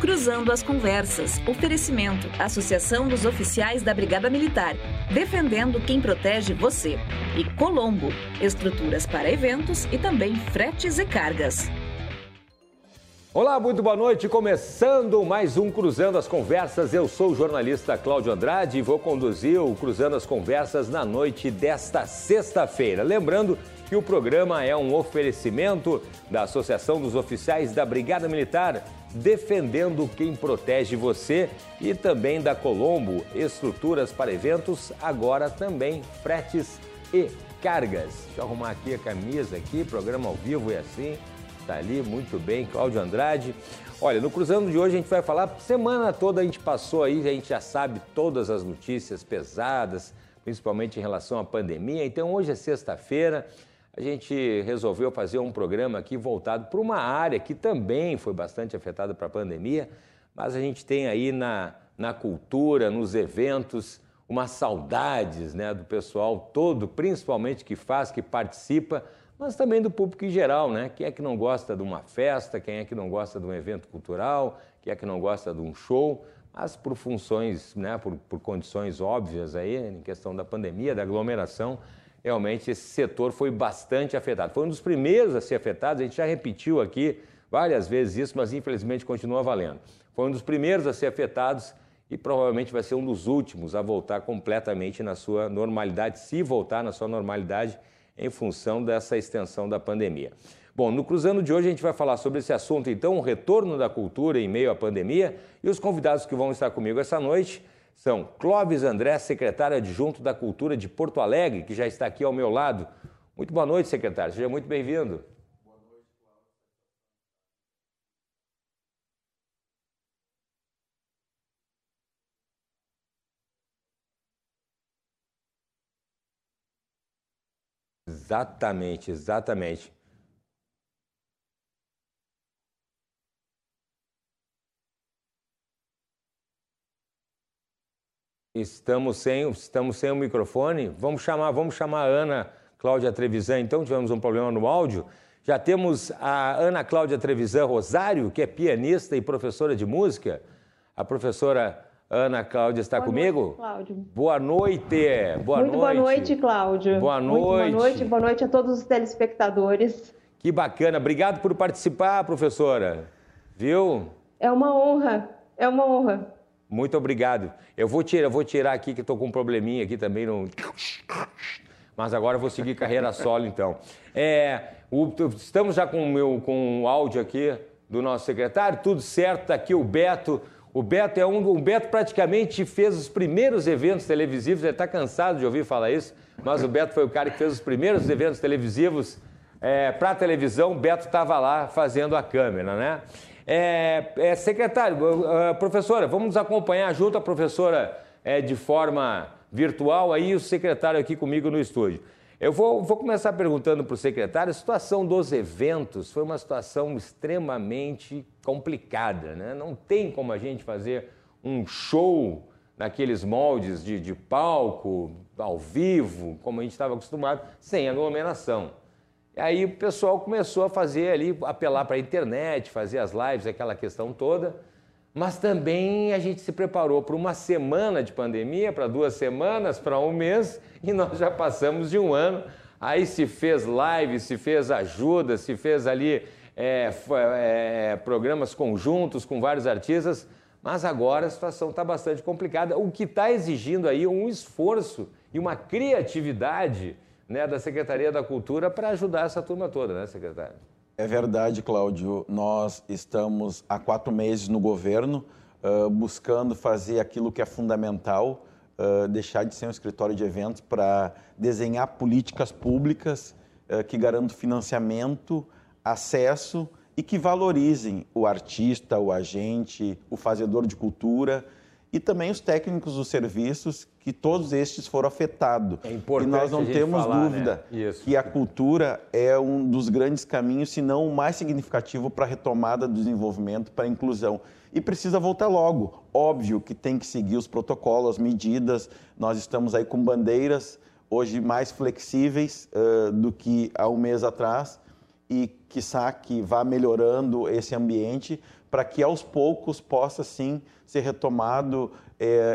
Cruzando as Conversas. Oferecimento. Associação dos Oficiais da Brigada Militar. Defendendo quem protege você. E Colombo. Estruturas para eventos e também fretes e cargas. Olá, muito boa noite. Começando mais um Cruzando as Conversas. Eu sou o jornalista Cláudio Andrade e vou conduzir o Cruzando as Conversas na noite desta sexta-feira. Lembrando que o programa é um oferecimento da Associação dos Oficiais da Brigada Militar, defendendo quem protege você, e também da Colombo, estruturas para eventos, agora também fretes e cargas. Deixa eu arrumar aqui a camisa aqui, programa ao vivo é assim, tá ali, muito bem, Cláudio Andrade. Olha, no Cruzando de hoje a gente vai falar, semana toda a gente passou aí, a gente já sabe todas as notícias pesadas, principalmente em relação à pandemia. Então hoje é sexta-feira, a gente resolveu fazer um programa aqui voltado para uma área que também foi bastante afetada para a pandemia, mas a gente tem aí na, na cultura, nos eventos, umas saudades né, do pessoal todo, principalmente que faz, que participa, mas também do público em geral, né? Quem é que não gosta de uma festa, quem é que não gosta de um evento cultural, quem é que não gosta de um show, mas por funções, né, por, por condições óbvias aí, em questão da pandemia, da aglomeração, realmente esse setor foi bastante afetado. Foi um dos primeiros a ser afetado, a gente já repetiu aqui várias vezes isso, mas infelizmente continua valendo. Foi um dos primeiros a ser afetados e provavelmente vai ser um dos últimos a voltar completamente na sua normalidade, se voltar na sua normalidade em função dessa extensão da pandemia. Bom, no Cruzando de hoje a gente vai falar sobre esse assunto, então, o retorno da cultura em meio à pandemia e os convidados que vão estar comigo essa noite são Clóvis André, secretário adjunto da Cultura de Porto Alegre, que já está aqui ao meu lado. Muito boa noite, secretário. Seja muito bem-vindo. Boa noite, Cláudio. Exatamente, exatamente. Estamos sem, estamos sem o microfone. Vamos chamar, vamos chamar a Ana Cláudia Trevisan, então, tivemos um problema no áudio. Já temos a Ana Cláudia Trevisan Rosário, que é pianista e professora de música. A professora Ana Cláudia está boa comigo? Noite, Cláudio. Boa noite. Boa Muito noite. boa noite, Cláudio. Boa noite. Muito boa noite. Boa noite a todos os telespectadores. Que bacana. Obrigado por participar, professora. Viu? É uma honra. É uma honra. Muito obrigado. Eu vou tirar, vou tirar aqui que estou com um probleminha aqui também no. Mas agora eu vou seguir carreira solo, então. É, o, estamos já com o meu com o áudio aqui do nosso secretário, tudo certo, está aqui o Beto. O Beto é um. O Beto praticamente fez os primeiros eventos televisivos, ele está cansado de ouvir falar isso, mas o Beto foi o cara que fez os primeiros eventos televisivos é, para televisão. O Beto estava lá fazendo a câmera, né? É, é, secretário, uh, professora, vamos acompanhar junto a professora é, de forma virtual aí, o secretário aqui comigo no estúdio. Eu vou, vou começar perguntando para o secretário, a situação dos eventos foi uma situação extremamente complicada, né? Não tem como a gente fazer um show naqueles moldes de, de palco, ao vivo, como a gente estava acostumado, sem aglomeração. Aí o pessoal começou a fazer ali, apelar para a internet, fazer as lives, aquela questão toda. Mas também a gente se preparou para uma semana de pandemia, para duas semanas, para um mês, e nós já passamos de um ano. Aí se fez live, se fez ajuda, se fez ali é, é, programas conjuntos com vários artistas, mas agora a situação está bastante complicada, o que está exigindo aí um esforço e uma criatividade né, da Secretaria da Cultura para ajudar essa turma toda, né, secretário? É verdade, Cláudio. Nós estamos há quatro meses no governo uh, buscando fazer aquilo que é fundamental, uh, deixar de ser um escritório de eventos para desenhar políticas públicas uh, que garantam financiamento, acesso e que valorizem o artista, o agente, o fazedor de cultura e também os técnicos dos serviços, que todos estes foram afetados. É importante e nós não temos falar, dúvida né? que a cultura é um dos grandes caminhos, se não o mais significativo para a retomada do desenvolvimento, para a inclusão. E precisa voltar logo. Óbvio que tem que seguir os protocolos, as medidas. Nós estamos aí com bandeiras hoje mais flexíveis uh, do que há um mês atrás e, quiçá, que vá melhorando esse ambiente para que aos poucos possa sim ser retomado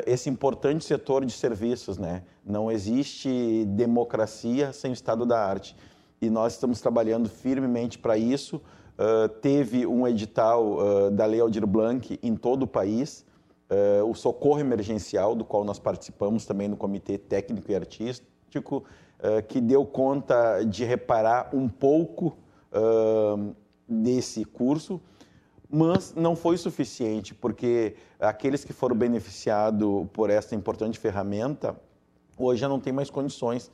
esse importante setor de serviços, né? Não existe democracia sem o estado da arte e nós estamos trabalhando firmemente para isso. Uh, teve um edital uh, da Lei Aldir Blanc em todo o país, uh, o socorro emergencial, do qual nós participamos também no Comitê Técnico e Artístico, que deu conta de reparar um pouco desse curso, mas não foi suficiente, porque aqueles que foram beneficiados por essa importante ferramenta, hoje já não tem mais condições.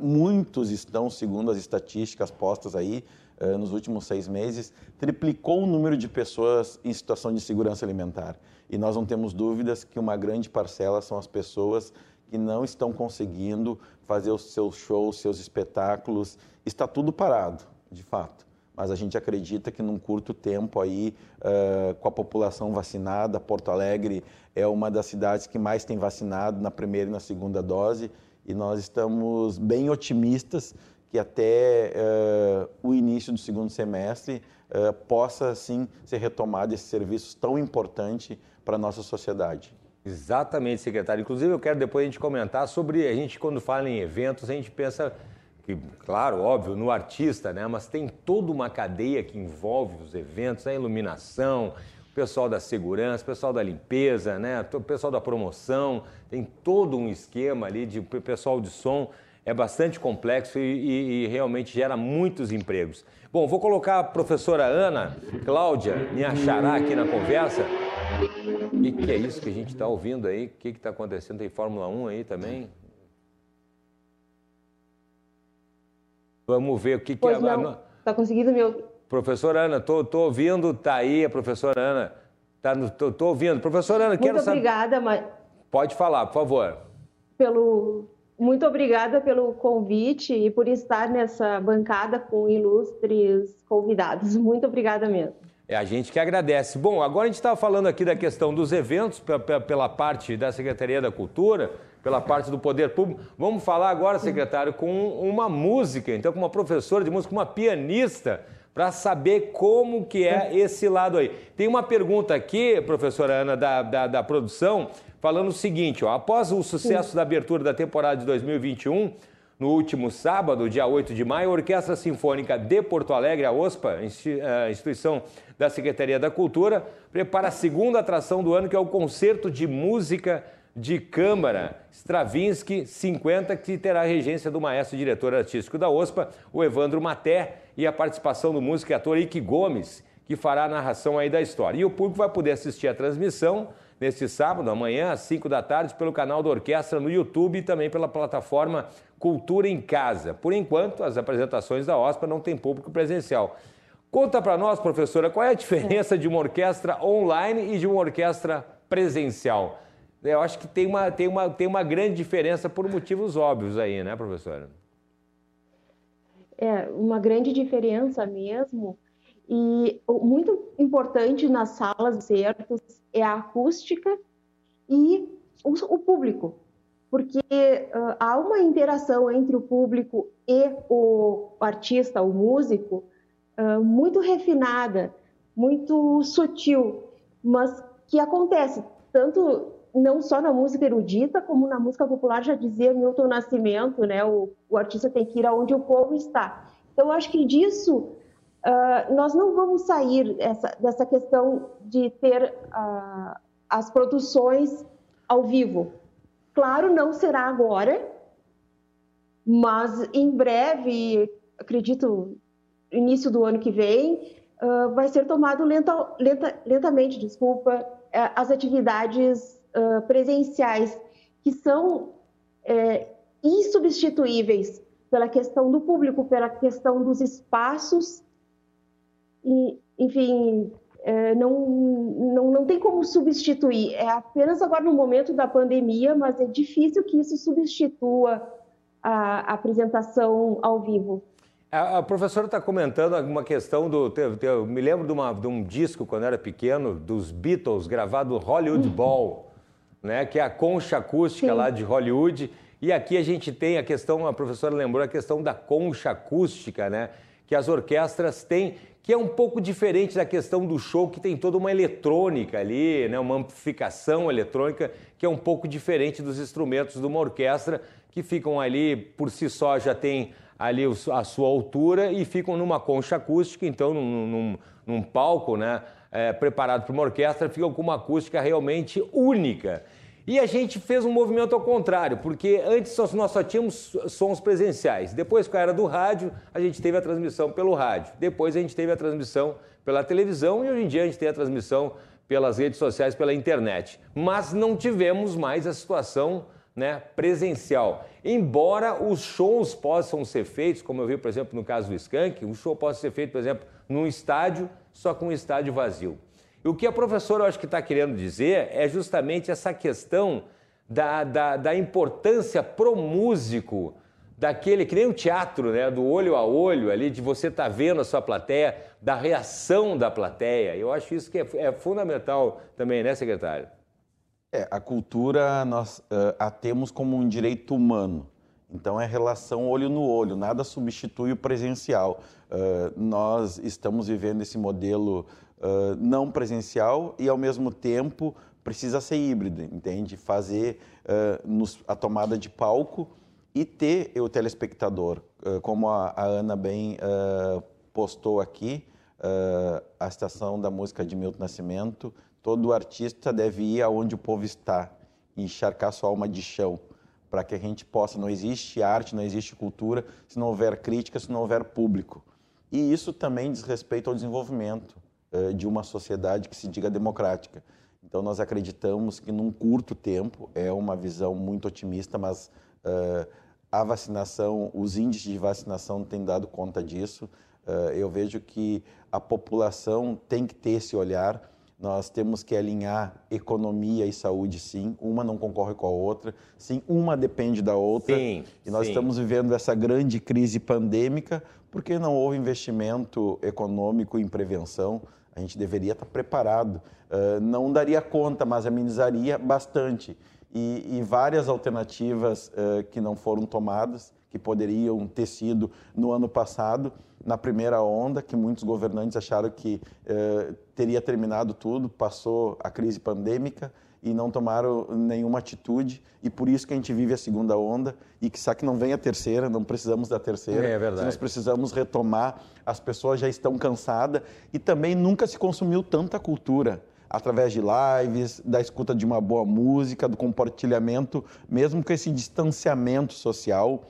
muitos estão, segundo as estatísticas postas aí, eh, nos últimos seis meses, triplicou o número de pessoas em situação de segurança alimentar. E nós não temos dúvidas que uma grande parcela são as pessoas que não estão conseguindo fazer os seus shows, seus espetáculos. Está tudo parado, de fato. Mas a gente acredita que num curto tempo aí, uh, com a população vacinada, Porto Alegre é uma das cidades que mais tem vacinado na primeira e na segunda dose, e nós estamos bem otimistas que até uh, o início do segundo semestre uh, possa, sim, ser retomado esse serviço tão importante para a nossa sociedade. Exatamente, secretário. Inclusive, eu quero depois a gente comentar sobre, a gente quando fala em eventos, a gente pensa que, claro, óbvio, no artista, né? Mas tem toda uma cadeia que envolve os eventos, a iluminação, o pessoal da segurança, o pessoal da limpeza, né? O pessoal da promoção, tem todo um esquema ali de pessoal de som é bastante complexo e, e, e, realmente gera muitos empregos. Bom, vou colocar a professora Ana Cláudia me achará aqui na conversa. O que, que, é isso que a gente está ouvindo aí? O que está acontecendo? Tem Fórmula 1 aí também? Vamos ver o que, pois que é. Não. Está conseguindo me ouvir? Professora Ana, tô, tô ouvindo, tá aí a professora Ana. Tá no, tô, tô ouvindo. Professora Ana, Muito quero saber... obrigada, mas... Pode falar, por favor. Pelo, muito obrigada pelo convite e por estar nessa bancada com ilustres convidados. Muito obrigada mesmo. É a gente que agradece. Bom, agora a gente estava falando aqui da questão dos eventos pela parte da Secretaria da Cultura, pela parte do Poder Público. Vamos falar agora, secretário, com uma música, então com uma professora de música, uma pianista, para saber como que é esse lado aí. Tem uma pergunta aqui, professora Ana, da, da, da produção, falando o seguinte: ó, após o sucesso da abertura da temporada de 2021, no último sábado, dia 8 de maio, a Orquestra Sinfônica de Porto Alegre, a OSPA, instituição da Secretaria da Cultura, prepara a segunda atração do ano, que é o Concerto de Música de Câmara Stravinsky 50, que terá a regência do maestro diretor artístico da OSPA, o Evandro Maté, e a participação do músico e ator Ike Gomes, que fará a narração aí da história. E o público vai poder assistir a transmissão neste sábado, amanhã, às 5 da tarde, pelo canal da Orquestra no YouTube e também pela plataforma Cultura em Casa. Por enquanto, as apresentações da OSPA não têm público presencial. Conta para nós, professora, qual é a diferença de uma orquestra online e de uma orquestra presencial? Eu acho que tem uma, tem uma, tem uma grande diferença por motivos óbvios aí, né, professora? É, uma grande diferença mesmo. E muito importante nas salas de concertos é a acústica e o, público, porque uh, há uma interação entre o público e o artista, o músico, uh, muito refinada, muito sutil, mas que acontece tanto não só na música erudita, como na música popular, já dizia Milton Nascimento, né? O, o artista tem que ir aonde o povo está. Então, acho que disso Uh, nós não vamos sair essa, dessa questão de ter uh, as produções ao vivo. Claro, não será agora, mas em breve, acredito, início do ano que vem, uh, vai ser tomado lenta, lenta, lentamente, desculpa, eh, as atividades presenciais, que são é, insubstituíveis pela questão do público, pela questão dos espaços e, enfim, é, não, não, não tem como substituir. É apenas agora no momento da pandemia, mas é difícil que isso substitua a, a apresentação ao vivo. A, a professora está comentando alguma questão do. Eu me lembro de, uma, de, um disco, quando era pequeno, dos Beatles, gravado Hollywood uhum. Ball, né, que é a concha acústica Sim. lá de Hollywood. E aqui a gente tem a questão, a professora lembrou a questão da concha acústica, né? Que as orquestras têm que é um pouco diferente da questão do show, que tem toda uma eletrônica ali, né, uma amplificação eletrônica, que é um pouco diferente dos instrumentos de uma orquestra, que ficam ali por si só, já tem ali a sua altura e ficam numa concha acústica, então num, num, num palco né, é, preparado para uma orquestra, ficam com uma acústica realmente única. E a gente fez um movimento ao contrário, porque antes nós só tínhamos sons presenciais. Depois, com a era do rádio, a gente teve a transmissão pelo rádio. Depois, a gente teve a transmissão pela televisão e hoje em dia a gente tem a transmissão pelas redes sociais, pela internet. Mas não tivemos mais a situação né, presencial. Embora os shows possam ser feitos, como eu vi, por exemplo, no caso do Skank, o show possa ser feito, por exemplo, num estádio, só com um estádio vazio. E o que a professora, eu acho que está querendo dizer é justamente essa questão da, da, da importância pro músico, daquele, que nem o teatro, né, do olho a olho ali, de você estar tá vendo a sua plateia, da reação da plateia. Eu acho isso que é, é fundamental também, né, secretário? É, a cultura nós uh, a temos como um direito humano. Então é relação olho no olho, nada substitui o presencial. Uh, nós estamos vivendo esse modelo não presencial e, ao mesmo tempo, precisa ser híbrido, entende? Fazer uh, nos, a tomada de palco e ter o telespectador. Uh, como a, a, Ana bem postou aqui, a estação da música de Milton Nascimento, todo artista deve ir aonde o povo está, encharcar sua alma de chão, para que a gente possa. Não existe arte, não existe cultura se não houver crítica, se não houver público. E isso também diz respeito ao desenvolvimento. Eh, de uma sociedade que se diga democrática. Então, nós acreditamos que num curto tempo, é uma visão muito otimista, mas uh, a vacinação, os índices de vacinação têm dado conta disso. Uh, eu vejo que a população tem que ter esse olhar. Nós temos que alinhar economia e saúde, sim. Uma não concorre com a outra. Sim, uma depende da outra. Sim, e nós sim. estamos vivendo essa grande crise pandêmica porque não houve investimento econômico em prevenção a gente deveria estar preparado. Uh, não daria conta, mas amenizaria bastante. E, e várias alternativas uh, que não foram tomadas, que poderiam ter sido no ano passado, na primeira onda, que muitos governantes acharam que uh, teria terminado tudo, passou a crise pandêmica e não tomaram nenhuma atitude e por isso que a gente vive a segunda onda e que sabe que não vem a terceira, não precisamos da terceira. É verdade. Nós precisamos retomar, as pessoas já estão cansadas e também nunca se consumiu tanta cultura através de lives, da escuta de uma boa música, do compartilhamento, mesmo com esse distanciamento social.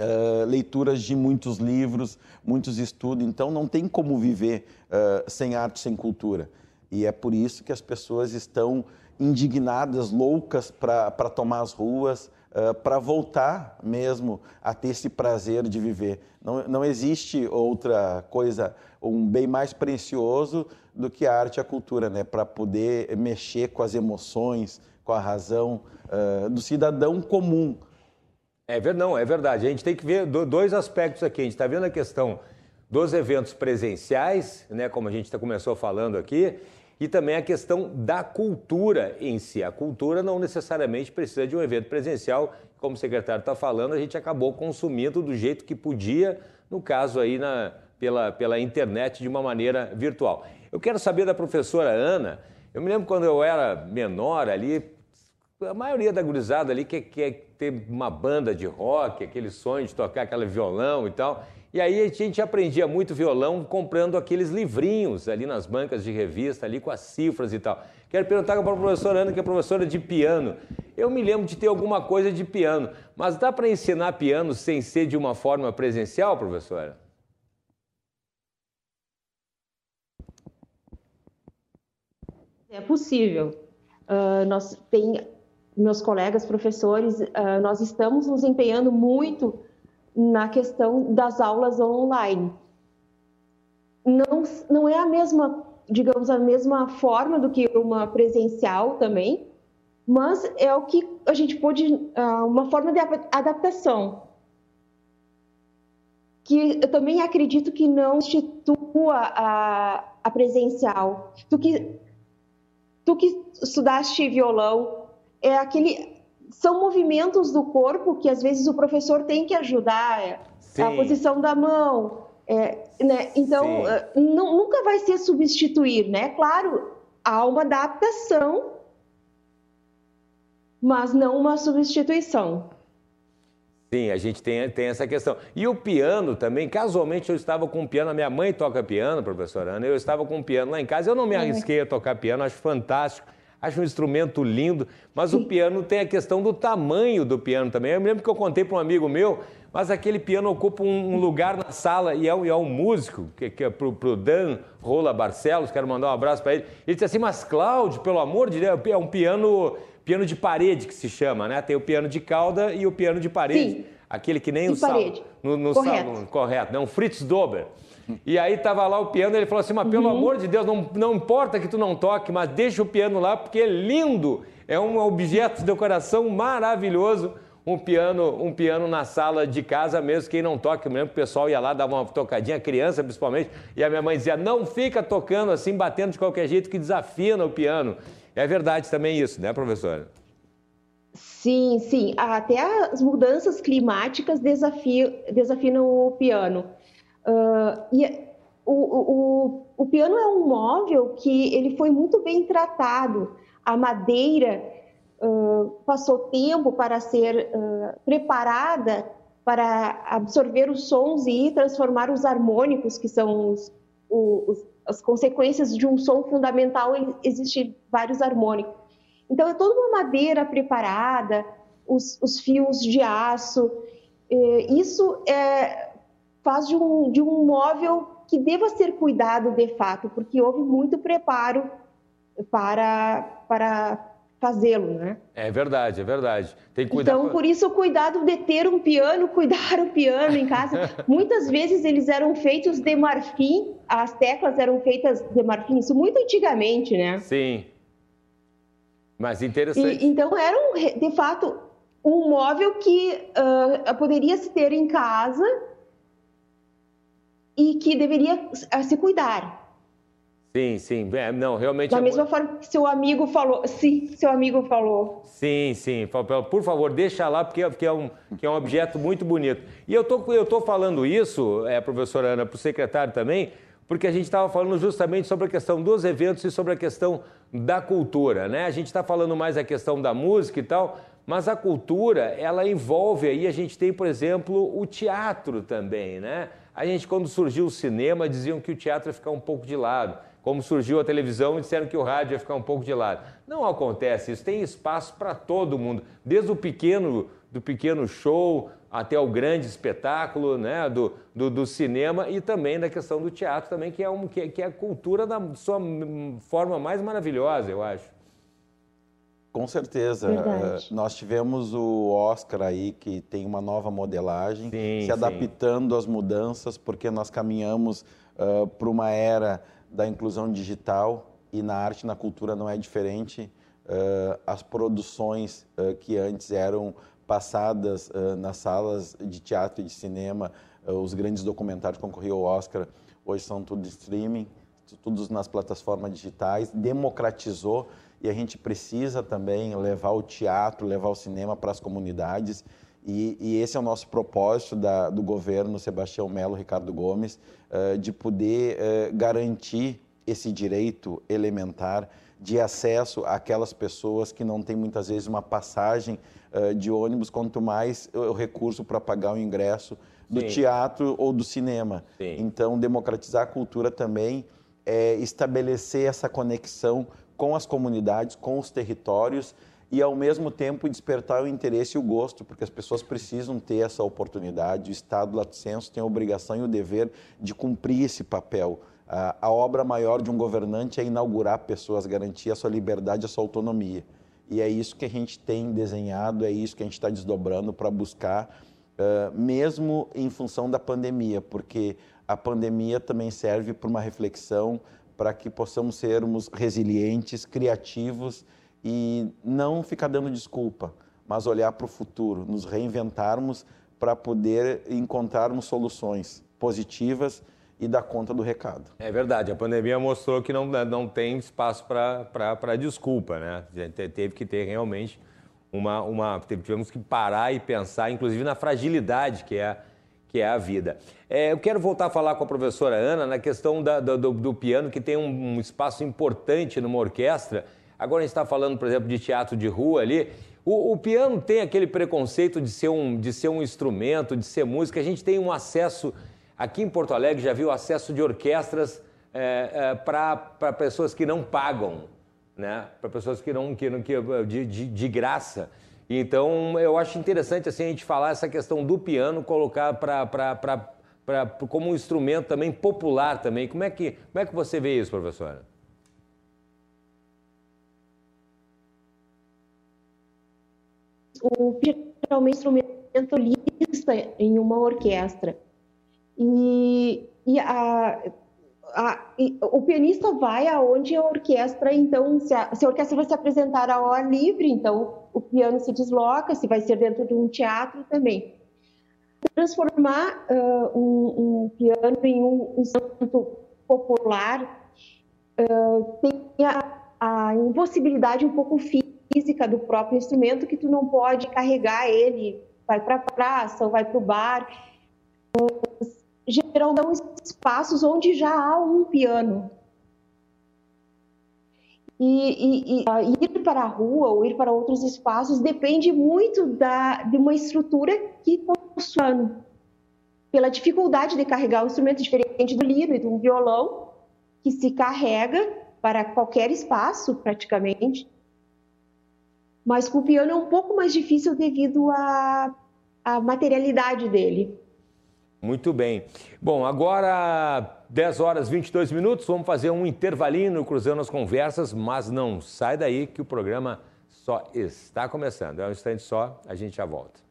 Uh, leituras de muitos livros, muitos estudos, então não tem como viver uh, sem arte, sem cultura. E é por isso que as pessoas estão indignadas, loucas para tomar as ruas, uh, para voltar mesmo a ter esse prazer de viver. Não, não existe outra coisa, um bem mais precioso do que a arte e a cultura, né? para poder mexer com as emoções, com a razão uh, do cidadão comum. É verdade, não, é verdade. A gente tem que ver dois aspectos aqui. A gente está vendo a questão dos eventos presenciais, né, como a gente começou falando aqui, e também a questão da cultura em si. A cultura não necessariamente precisa de um evento presencial, como o secretário está falando, a gente acabou consumindo do jeito que podia, no caso aí na, pela, pela internet de uma maneira virtual. Eu quero saber da professora Ana, eu me lembro quando eu era menor ali, a maioria da gurizada ali quer, quer ter uma banda de rock, aquele sonho de tocar aquele violão e tal. E aí a gente aprendia muito violão comprando aqueles livrinhos ali nas bancas de revista, ali com as cifras e tal. Quero perguntar para a professora Ana, que é professora de piano. Eu me lembro de ter alguma coisa de piano, mas dá para ensinar piano sem ser de uma forma presencial, professora? É possível. Uh, nós tem meus colegas professores, uh, nós estamos nos empenhando muito na questão das aulas online. Não, não é a mesma, digamos, a mesma forma do que uma presencial também, mas é o que a gente pode, ah, uma forma de adaptação. Que eu também acredito que não institua a, a presencial. Tu que, tu que estudaste violão, é aquele são movimentos do corpo que às vezes o professor tem que ajudar. É Sim. A posição da mão, É, né? Então, uh, nunca vai ser substituir, né? Claro, há uma adaptação, mas não uma substituição. Sim, a gente tem, tem essa questão. E o piano também, casualmente eu estava com um piano, a minha mãe toca piano, professora Ana, eu estava com um piano lá em casa, eu não me arrisquei a tocar piano, acho fantástico, acho um instrumento lindo, mas o piano tem a questão do tamanho do piano também. Eu me lembro que eu contei para um amigo meu, mas aquele piano ocupa um, um lugar na sala e é, um, é um músico, que, que é para o Dan Rola Barcelos, quero mandar um abraço para ele. Ele disse assim, mas Cláudio, pelo amor de Deus, é um piano piano de parede que se chama, né? Tem o piano de cauda e o piano de parede. Sim. Aquele que nem de o sal, no, no correto. Sal, correto, né? Um Fritz Dober. E aí tava lá o piano, ele falou assim: "Mas pelo uhum. amor de Deus, não, não importa que tu não toque, mas deixa o piano lá porque é lindo, é um objeto de decoração maravilhoso." Um piano, um piano na sala de casa mesmo, quem não toca, eu lembro que o pessoal ia lá, dava uma tocadinha, criança principalmente, e a minha mãe dizia, não fica tocando assim, batendo de qualquer jeito, que desafina o piano. É verdade também isso, né, professora? Sim, sim. Até as mudanças climáticas desafiam, desafinam o piano. Uh, e o, o, o, piano é um móvel que ele foi muito bem tratado. A madeira uh, passou tempo para ser uh, preparada para absorver os sons e transformar os harmônicos, que são os, os, as consequências de um som fundamental, existem vários harmônicos. Então, é toda uma madeira preparada, os, os fios de aço. É, isso é, faz de um, de um móvel que deva ser cuidado de fato, porque houve muito preparo para, para fazê-lo, né? É verdade, é verdade. Tem que cuidar. Então, por isso, o cuidado de ter um piano, cuidar o piano em casa. Muitas vezes eles eram feitos de marfim, as teclas eram feitas de marfim, isso muito antigamente, né? Sim. Mas interessante. E, então, era, um, de fato, um móvel que uh, poderia se ter em casa e que deveria uh, se cuidar. Sim, sim. É, não, realmente. Da é mesma muito... forma que seu amigo falou. Sim, seu amigo falou. Sim, sim. Por favor, deixa lá, porque, porque é, um, que é um objeto muito bonito. E eu tô, eu tô falando isso, é, professora Ana, para o secretário também, porque a gente estava falando justamente sobre a questão dos eventos e sobre a questão da cultura, né? A gente está falando mais a questão da música e tal, mas a cultura, ela envolve aí, a gente tem, por exemplo, o teatro também, né? A gente, quando surgiu o cinema, diziam que o teatro ia ficar um pouco de lado como surgiu a televisão disseram que o rádio ia ficar um pouco de lado. Não acontece isso, tem espaço para todo mundo, desde o pequeno, do pequeno show até o grande espetáculo né, do, do, do cinema e também da questão do teatro também, que é, um, que, é, que é a cultura da sua forma mais maravilhosa, eu acho. Com certeza. Uh, nós tivemos o Oscar aí, que tem uma nova modelagem, sim, se adaptando sim. às mudanças, porque nós caminhamos uh, para uma era da inclusão digital e na arte e na cultura não é diferente. Uh, as produções uh, que antes eram passadas uh, nas salas de teatro e de cinema, os grandes documentários que concorriam ao Oscar, hoje são tudo streaming, tudo nas plataformas digitais, democratizou e a gente precisa também levar o teatro, levar o cinema para as comunidades. E, e, esse é o nosso propósito da, do governo Sebastião Melo, Ricardo Gomes, uh, de poder uh, garantir esse direito elementar de acesso àquelas pessoas que não têm muitas vezes uma passagem uh, de ônibus, quanto mais o recurso para pagar o ingresso do Sim. teatro ou do cinema. Sim. Então, democratizar a cultura também é estabelecer essa conexão com as comunidades, com os territórios e, ao mesmo tempo, despertar o interesse e o gosto, porque as pessoas precisam ter essa oportunidade. O Estado, lato senso, tem a obrigação e o dever de cumprir esse papel. A obra maior de um governante é inaugurar pessoas, garantir a sua liberdade, a sua autonomia. E é isso que a gente tem desenhado, é isso que a gente está desdobrando para buscar, mesmo em função da pandemia, porque a pandemia também serve para uma reflexão, para que possamos sermos resilientes, criativos e não ficar dando desculpa, mas olhar para o futuro, nos reinventarmos para poder encontrarmos soluções positivas e dar conta do recado. É verdade, a pandemia mostrou que não, não tem espaço para desculpa, né? Teve que ter realmente uma, uma. Tivemos que parar e pensar, inclusive, na fragilidade que é, que é a vida. É, eu quero voltar a falar com a professora Ana na questão da, do, do, piano, que tem um, um, espaço importante numa orquestra. Agora a gente está falando, por exemplo, de teatro de rua ali. O, o, piano tem aquele preconceito de ser, um, de ser um instrumento, de ser música. A gente tem um acesso, aqui em Porto Alegre, já viu acesso de orquestras é, é, para pessoas que não pagam, né? para pessoas que não, que, que de, de, de graça. Então, eu acho interessante assim, a gente falar essa questão do piano, colocar para como um instrumento também popular também. Como é que, como é que você vê isso, professora? O piano é um instrumentalista em uma orquestra. E, e a, a, o pianista vai aonde a orquestra, então, se a, se a, orquestra vai se apresentar ao ar livre, então o piano se desloca, se vai ser dentro de um teatro também. Transformar uh, um, um, piano em um instrumento popular uh, tem a, a impossibilidade um pouco física do próprio instrumento, que tu não pode carregar ele, vai para a praça ou vai para o bar. Uh, geral dão espaços onde já há um piano. E, e, e, ir para a rua ou ir para outros espaços depende muito da, de uma estrutura que funciona. Pela dificuldade de carregar um instrumento diferente do livro e um violão, que se carrega para qualquer espaço, praticamente. Mas com o piano é um pouco mais difícil devido à, à materialidade dele. Muito bem. Bom, agora 10 horas 22 minutos, vamos fazer um intervalinho cruzando as conversas, mas não sai daí que o programa só está começando. É um instante só, a gente já volta.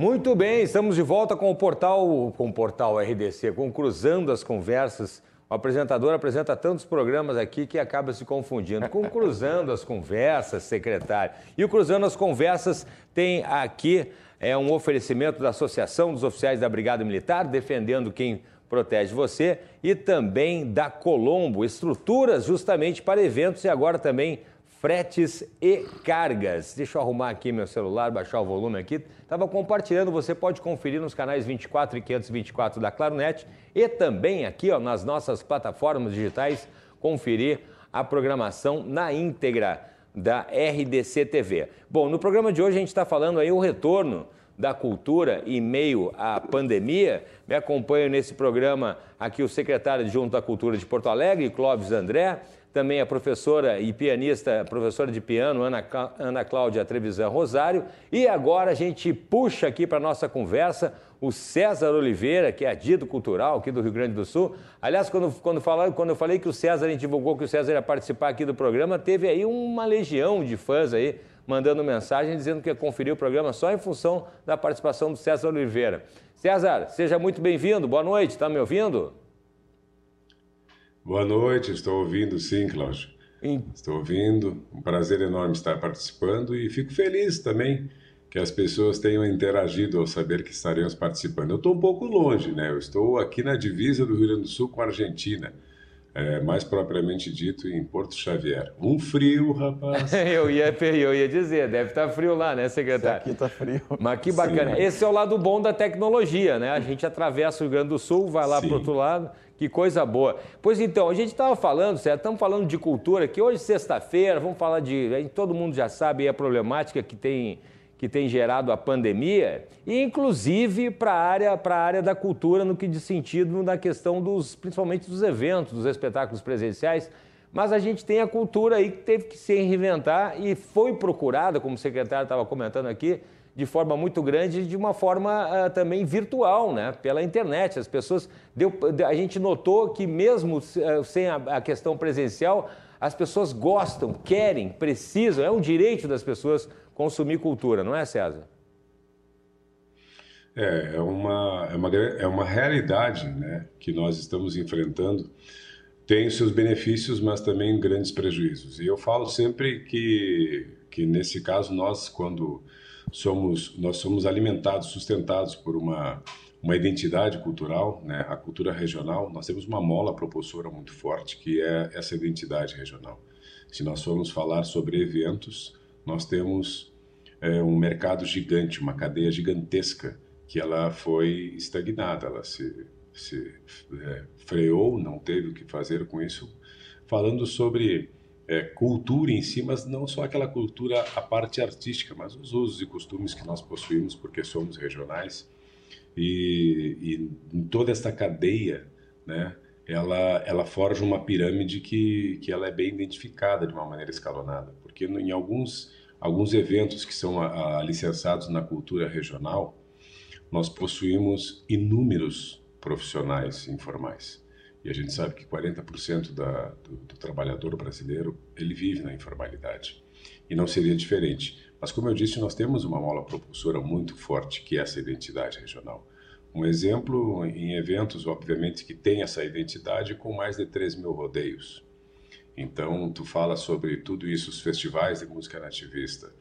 Muito bem, estamos de volta com o portal, com o portal RDC, com Cruzando as Conversas. O apresentador apresenta tantos programas aqui que acaba se confundindo. Com Cruzando as Conversas, secretário. E o Cruzando as Conversas tem aqui é um oferecimento da Associação dos Oficiais da Brigada Militar, defendendo quem protege você, e também da Colombo, estruturas justamente para eventos e agora também fretes e cargas. Deixa eu arrumar aqui meu celular, baixar o volume aqui. Estava compartilhando, você pode conferir nos canais 24 e 524 da Claronet e também aqui ó, nas nossas plataformas digitais conferir a programação na íntegra da RDC TV. Bom, no programa de hoje a gente está falando aí o retorno da cultura em meio à pandemia. Me acompanha nesse programa aqui o secretário adjunto da Cultura de Porto Alegre, Clóvis André, também a professora e pianista, professora de piano, Ana, Ana Cláudia Trevisan Rosário. E agora a gente puxa aqui para a nossa conversa o César Oliveira, que é adido cultural aqui do Rio Grande do Sul. Aliás, quando, quando, fala, quando eu falei que o César, a gente divulgou que o César ia participar aqui do programa, teve aí uma legião de fãs aí mandando mensagem dizendo que ia conferir o programa só em função da participação do César Oliveira. César, seja muito bem-vindo, boa noite, está me ouvindo? Boa noite, estou ouvindo sim, Cláudio. Estou ouvindo, um prazer enorme estar participando e fico feliz também que as pessoas tenham interagido ao saber que estaremos participando. Eu estou um pouco longe, né? Eu estou aqui na divisa do Rio Grande do Sul com a Argentina. É, mais propriamente dito em Porto Xavier. Um frio, rapaz. eu, ia, eu ia dizer, deve estar tá frio lá, né, secretário? aqui está frio. Mas que bacana. Sim. Esse é o lado bom da tecnologia, né? A gente atravessa o Rio Grande do Sul, vai lá para o outro lado que coisa boa. Pois então, a gente estava falando, certo? Estamos falando de cultura, que hoje, sexta-feira, vamos falar de. Todo mundo já sabe a problemática que tem, que tem gerado a pandemia, e inclusive para a área, a área da cultura, no que diz sentido na questão dos, principalmente dos eventos, dos espetáculos presenciais. Mas a gente tem a cultura aí que teve que se reinventar e foi procurada, como o secretário estava comentando aqui, de forma muito grande, de uma forma uh, também virtual, né? pela internet. As pessoas. Deu, a gente notou que, mesmo uh, sem a, a, questão presencial, as pessoas gostam, querem, precisam, é um direito das pessoas consumir cultura, não é, César? É, é uma, é uma, é uma realidade né, que nós estamos enfrentando. Tem seus benefícios, mas também grandes prejuízos. E eu falo sempre que, que nesse caso, nós, quando somos nós somos alimentados, sustentados por uma uma identidade cultural, né? A cultura regional, nós temos uma mola propulsora muito forte que é essa identidade regional. Se nós formos falar sobre eventos, nós temos é, um mercado gigante, uma cadeia gigantesca que ela foi estagnada, ela se, se é, freou, não teve o que fazer com isso. Falando sobre é, cultura em si, mas não só aquela cultura, a parte artística, mas os usos e costumes que nós possuímos porque somos regionais e, e toda essa cadeia, né, ela, ela forja uma pirâmide que, que ela é bem identificada de uma maneira escalonada, porque em alguns, alguns eventos que são a, a, licenciados na cultura regional, nós possuímos inúmeros profissionais informais. E a gente sabe que 40% da, do, do trabalhador brasileiro, ele vive na informalidade. E não seria diferente. Mas, como eu disse, nós temos uma mola propulsora muito forte, que é essa identidade regional. Um exemplo em eventos, obviamente, que tem essa identidade com mais de 3 mil rodeios. Então, tu fala sobre tudo isso, os festivais de música nativista,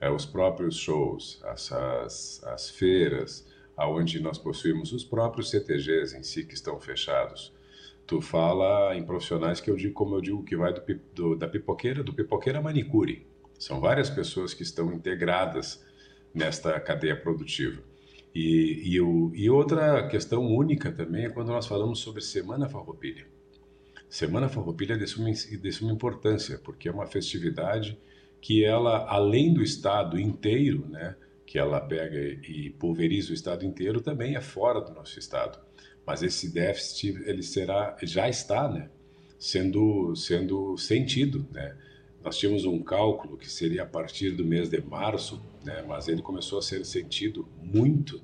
é, os próprios shows, as, as, as feiras, aonde nós possuímos os próprios CTGs em si que estão fechados. Tu fala em profissionais que eu digo, como eu digo, que vai do, do da pipoqueira, do pipoqueira à manicure. São várias pessoas que estão integradas nesta cadeia produtiva. E, e, o, e outra questão única também é quando nós falamos sobre Semana Farroupilha. Semana Farroupilha é de suma, de suma importância, porque é uma festividade que ela, além do estado inteiro, né, que ela pega e pulveriza o estado inteiro, também é fora do nosso estado. Mas esse déficit ele será, já está, né, sendo sendo sentido, né? Nós tínhamos um cálculo que seria a partir do mês de março, né, mas ele começou a ser sentido muito,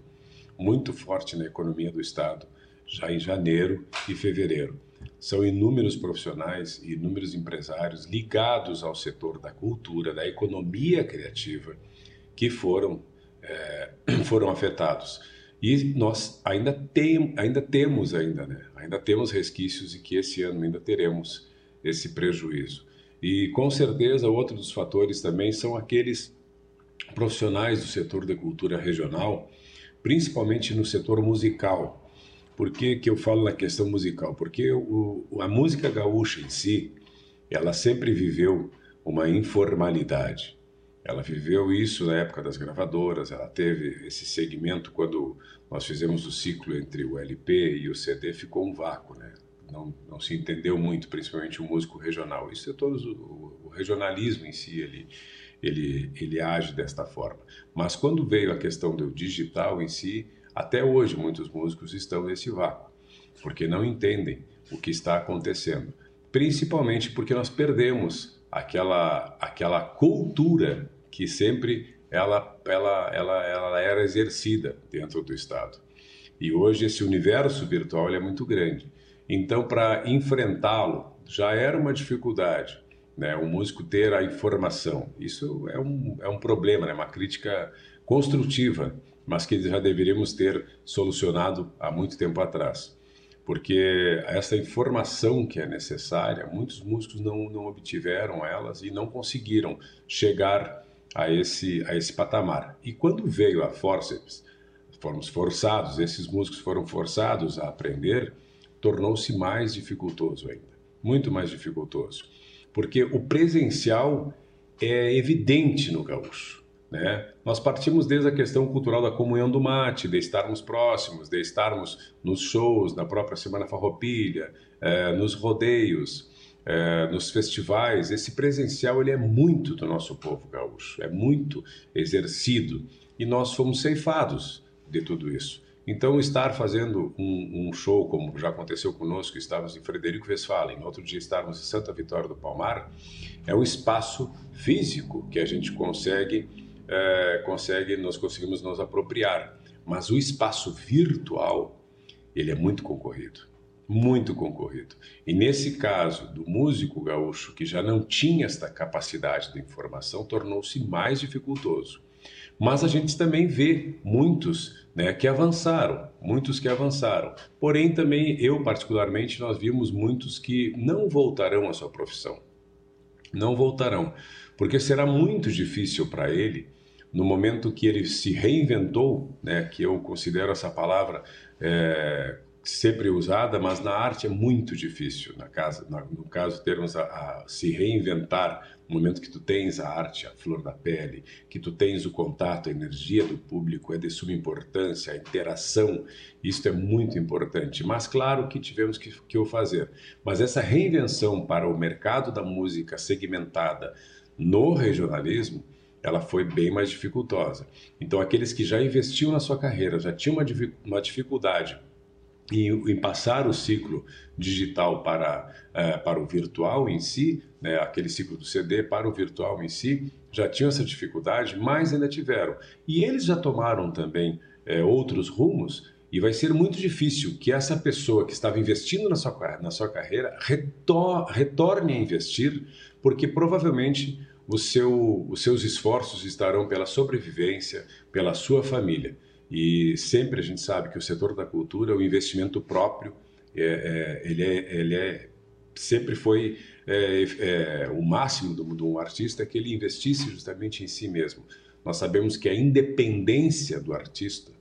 muito forte na economia do Estado, já em janeiro e fevereiro. São inúmeros profissionais e inúmeros empresários ligados ao setor da cultura, da economia criativa, que foram, é, foram afetados. E nós ainda, tem, ainda temos ainda, né? ainda temos resquícios e que esse ano ainda teremos esse prejuízo. E com certeza outro dos fatores também são aqueles profissionais do setor da cultura regional, principalmente no setor musical. Por que, que eu falo na questão musical? Porque o, a música gaúcha em si, ela sempre viveu uma informalidade. Ela viveu isso na época das gravadoras, ela teve esse segmento quando nós fizemos o ciclo entre o LP e o CD, ficou um vácuo, né? não, não se entendeu muito, principalmente o músico regional. Isso é todo o, o regionalismo em si, ele, ele, ele age desta forma. Mas quando veio a questão do digital em si, até hoje muitos músicos estão nesse vácuo, porque não entendem o que está acontecendo. Principalmente porque nós perdemos aquela, aquela cultura que sempre ela, ela, ela, ela era exercida dentro do Estado. E hoje esse universo virtual é muito grande. Então, para enfrentá-lo, já era uma dificuldade, né? O músico ter a informação. Isso é um, é um problema, né? Uma crítica construtiva, mas que já deveríamos ter solucionado há muito tempo atrás. Porque essa informação que é necessária, muitos músicos não, não obtiveram elas e não conseguiram chegar a esse, a esse patamar. E quando veio a forceps, fomos forçados, esses músicos foram forçados a aprender, tornou-se mais dificultoso ainda, muito mais dificultoso, porque o presencial é evidente no gaúcho. Né? Nós partimos desde a questão cultural da comunhão do mate, de estarmos próximos, de estarmos nos shows da própria Semana Farroupilha, eh, nos rodeios, eh, nos festivais. Esse presencial ele é muito do nosso povo gaúcho, é muito exercido e nós fomos ceifados de tudo isso. Então, estar fazendo um, um, show, como já aconteceu conosco, estávamos em Frederico Westphalen, outro dia estávamos em Santa Vitória do Palmar, é um espaço físico que a gente consegue, é, consegue nós conseguimos nos apropriar. Mas o espaço virtual, ele é muito concorrido, muito concorrido. E nesse caso do músico gaúcho, que já não tinha esta capacidade de informação, tornou-se mais dificultoso. Mas a gente também vê muitos né, que avançaram, muitos que avançaram. Porém, também eu, particularmente, nós vimos muitos que não voltarão à sua profissão. Não voltarão, porque será muito difícil para ele no momento que ele se reinventou, né, que eu considero essa palavra é, sempre usada, mas na arte é muito difícil, na casa, no caso termos a, a, se reinventar, no momento que tu tens a arte, a flor da pele, que tu tens o contato, a energia do público, é de suma importância, a interação, isso é muito importante. Mas claro que tivemos que, que o fazer. Mas essa reinvenção para o mercado da música segmentada no regionalismo, ela foi bem mais dificultosa. Então, aqueles que já investiam na sua carreira, já tinham uma dificuldade em, passar o ciclo digital para, é, para o virtual em si, né, aquele ciclo do CD para o virtual em si, já tinham essa dificuldade, mas ainda tiveram. E eles já tomaram também é, outros rumos, e vai ser muito difícil que essa pessoa que estava investindo na sua, na sua carreira retor, retorne a investir, porque provavelmente seu, os seus esforços estarão pela sobrevivência, pela sua família. E sempre a gente sabe que o setor da cultura, o investimento próprio, é, é, ele, é, ele é, sempre foi é, é, o máximo do, de um artista que ele investisse justamente em si mesmo. Nós sabemos que a independência do artista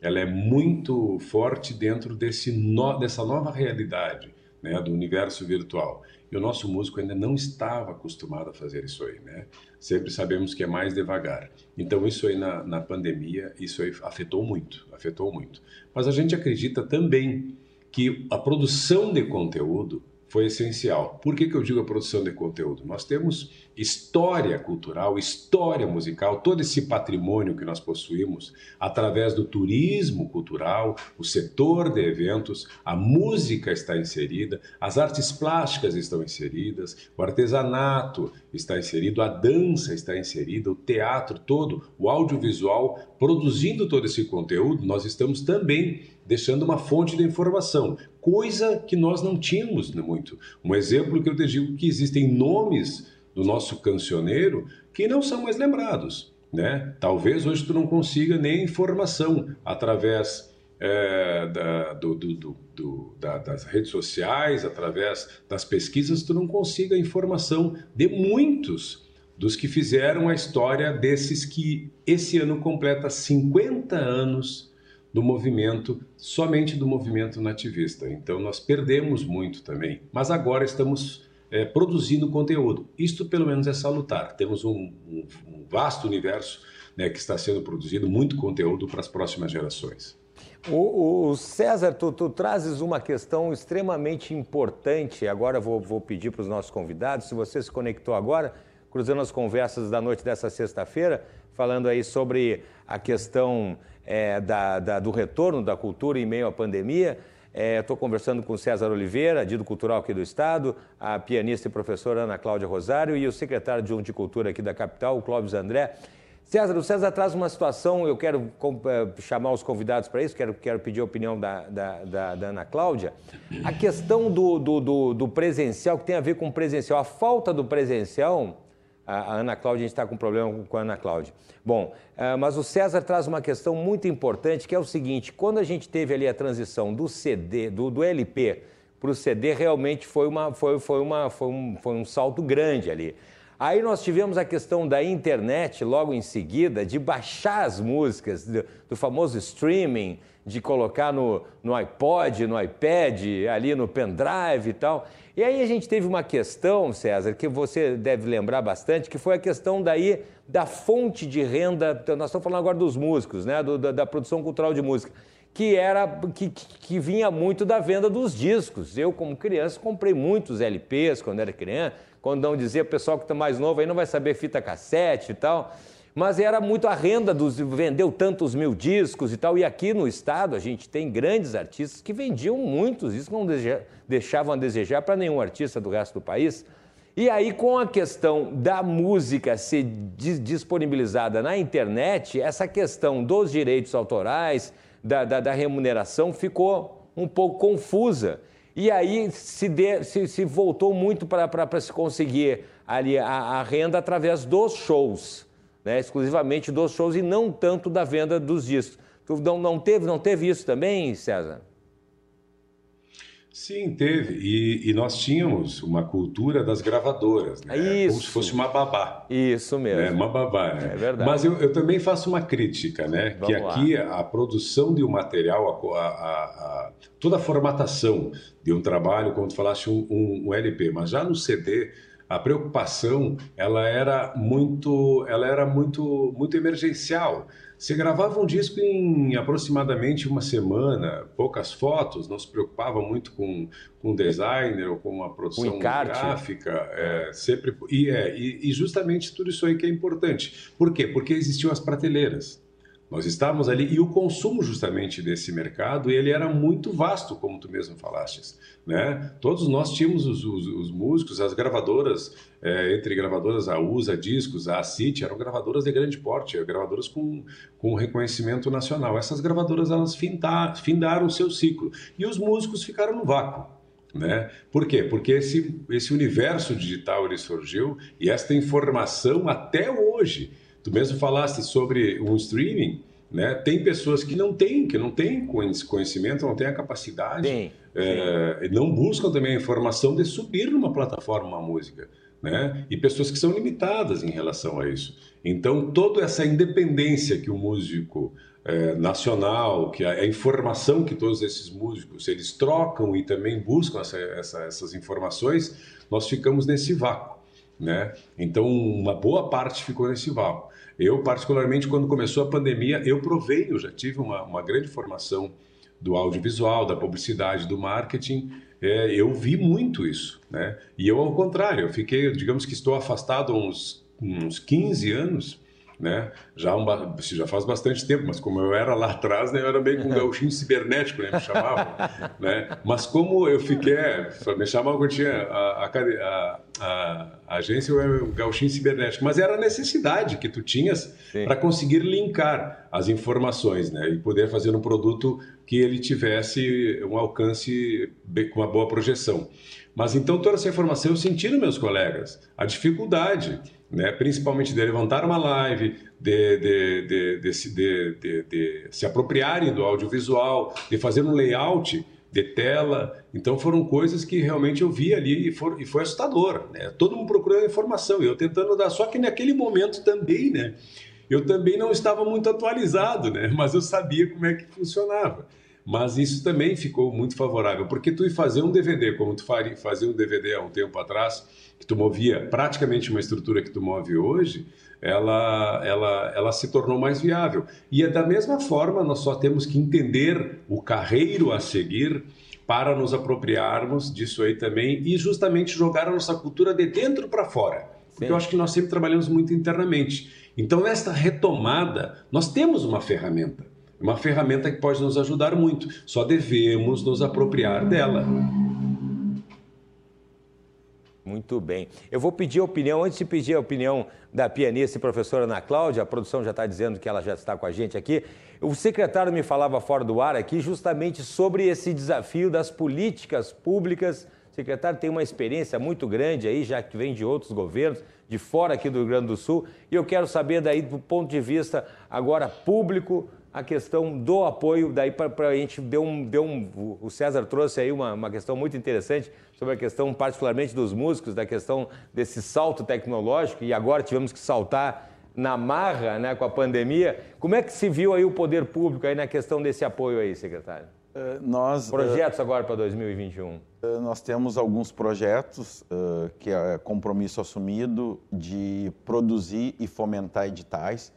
ela é muito forte dentro desse no, dessa nova realidade né, do universo virtual. E o nosso músico ainda não estava acostumado a fazer isso aí, né? Sempre sabemos que é mais devagar. Então isso aí na, na pandemia, isso aí afetou muito, afetou muito. Mas a gente acredita também que a produção de conteúdo foi essencial. Por que, que eu digo a produção de conteúdo? Nós temos história cultural, história musical, todo esse patrimônio que nós possuímos através do turismo cultural, o setor de eventos, a música está inserida, as artes plásticas estão inseridas, o artesanato está inserido, a dança está inserida, o teatro todo, o audiovisual, produzindo todo esse conteúdo, nós estamos também deixando uma fonte de informação, coisa que nós não tínhamos né, muito. Um exemplo que eu te digo que existem nomes do nosso cancioneiro que não são mais lembrados. Né? Talvez hoje tu não consiga nem informação através é, da, do, do, do, da, das redes sociais, através das pesquisas, tu não consiga informação de muitos dos que fizeram a história desses que esse ano completa 50 anos do movimento, somente do movimento nativista. Então nós perdemos muito também, mas agora estamos é, produzindo conteúdo. Isto, pelo menos, é salutar. Temos um, um, um vasto universo né, que está sendo produzido, muito conteúdo para as próximas gerações. O, o César, tu, tu, trazes uma questão extremamente importante. Agora vou, vou pedir para os nossos convidados, se você se conectou agora, cruzando as conversas da noite dessa sexta-feira, falando aí sobre a questão é, da, da, do retorno da cultura em meio à pandemia. Estou é, conversando com César Oliveira, Dido Cultural aqui do Estado, a pianista e professora Ana Cláudia Rosário e o secretário de de Cultura aqui da capital, o Clóvis André. César, o César traz uma situação, eu quero é, chamar os convidados para isso, quero, quero pedir a opinião da, da, da, da Ana Cláudia. A questão do, do, do, do presencial, que tem a ver com presencial, a falta do presencial a, Ana Cláudia, a gente está com problema com a Ana Cláudia. Bom, uh, mas o César traz uma questão muito importante, que é o seguinte: quando a gente teve ali a transição do CD, do, do LP para o CD, realmente foi, uma, foi, foi, uma, foi, um, foi um salto grande ali. Aí nós tivemos a questão da internet logo em seguida, de baixar as músicas, do, do famoso streaming, de colocar no, no iPod, no iPad, ali no pendrive e tal. E aí a gente teve uma questão, César, que você deve lembrar bastante, que foi a questão daí da fonte de renda. Nós estamos falando agora dos músicos, né? Do, da, da, produção cultural de música. Que era que, que vinha muito da venda dos discos. Eu, como criança, comprei muitos LPs quando era criança. Quando não dizia, o pessoal que está mais novo aí não vai saber fita cassete e tal mas era muito a renda dos vendeu tantos mil discos e tal. E aqui no estado a gente tem grandes artistas que vendiam muitos discos, não deixavam a desejar para nenhum artista do resto do país. E aí, com a questão da música ser disponibilizada na internet, essa questão dos direitos autorais, da, da, da remuneração, ficou um pouco confusa. E aí se, de, se, se voltou muito para se conseguir ali a, a renda através dos shows né, exclusivamente dos shows e não tanto da venda dos discos. Tu não, não, teve, não teve isso também, César? Sim, teve. E, e, nós tínhamos uma cultura das gravadoras, né? Isso. Como se fosse uma babá. Isso mesmo. Né? Uma babá, né? É verdade. Mas eu, eu também faço uma crítica, né? Vamos que aqui lá. a produção de um material, a, a, a, toda a formatação de um trabalho, como tu falaste, um, um, um LP, mas já no CD a preocupação ela era muito ela era muito muito emergencial você gravava um disco em aproximadamente uma semana, poucas fotos, não se preocupava muito com, com designer ou com uma produção gráfica, é, sempre e, é, e, e justamente tudo isso aí que é importante. Por quê? Porque existiam as prateleiras. Nós estávamos ali e o consumo justamente desse mercado ele era muito vasto, como tu mesmo falaste, né? Todos nós tínhamos os, os, os músicos, as gravadoras, é, entre gravadoras a USA Discos, a City, eram gravadoras de grande porte, gravadoras com, com reconhecimento nacional. Essas gravadoras elas fintar, findaram o seu ciclo e os músicos ficaram no vácuo. Né? Por quê? Porque esse, esse universo digital ele surgiu e esta informação até hoje Tu mesmo falaste sobre o streaming, né? Tem pessoas que não têm, que não têm conhecimento, não têm a capacidade, sim, é, sim. não buscam também a informação de subir numa plataforma uma música. Né? E pessoas que são limitadas em relação a isso. Então, toda essa independência que o músico é, nacional, que a, a, informação que todos esses músicos eles trocam e também buscam essa, essa, essas informações, nós ficamos nesse vácuo, né? Então, uma boa parte ficou nesse vácuo. Eu, particularmente, quando começou a pandemia, eu provei, eu já tive uma, uma grande formação do audiovisual, da publicidade, do marketing, é, eu vi muito isso, né? E eu, ao contrário, eu fiquei, digamos que estou afastado há uns, uns 15 anos, né? Já, um, já faz bastante tempo, mas como eu era lá atrás, né, eu era meio com um gauchinho cibernético, né, me chamavam, né? Mas como eu fiquei, me chamavam quando tinha a, a, a, a agência, o gauchinho cibernético, mas era a necessidade que tu tinhas para conseguir linkar as informações, né, e poder fazer um produto que ele tivesse um alcance com uma boa projeção. Mas então toda essa informação eu senti nos meus colegas, a dificuldade, né, principalmente de levantar uma live, de, de, de, de, se apropriarem do audiovisual, de fazer um layout de tela. Então foram coisas que realmente eu vi ali e, for, e foi assustador. Né? Todo mundo procurando informação eu tentando dar. Só que naquele momento também, né? Eu também não estava muito atualizado, né? Mas eu sabia como é que funcionava. Mas isso também ficou muito favorável, porque tu fazer um DVD, como tu fazia um DVD há um tempo atrás, que tu movia praticamente uma estrutura que tu move hoje, ela, ela, ela se tornou mais viável. E é da mesma forma, nós só temos que entender o carreiro a seguir para nos apropriarmos disso aí também e justamente jogar a nossa cultura de dentro para fora. Porque Sim. eu acho que nós sempre trabalhamos muito internamente. Então, nesta retomada, nós temos uma ferramenta uma ferramenta que pode nos ajudar muito, só devemos nos apropriar dela. Muito bem. Eu vou pedir a opinião, antes de pedir a opinião da pianista e professora Ana Cláudia, a produção já está dizendo que ela já está com a gente aqui. O secretário me falava fora do ar aqui justamente sobre esse desafio das políticas públicas. O secretário tem uma experiência muito grande aí, já que vem de outros governos, de fora aqui do Rio Grande do Sul, e eu quero saber daí do ponto de vista agora público, a questão do apoio, daí para a gente deu um, deu um. O César trouxe aí uma, uma questão muito interessante sobre a questão, particularmente dos músicos, da questão desse salto tecnológico, e agora tivemos que saltar na marra né, com a pandemia. Como é que se viu aí o poder público aí na questão desse apoio aí, secretário? Uh, nós, projetos uh, agora para 2021. Uh, nós temos alguns projetos que é compromisso assumido de produzir e fomentar editais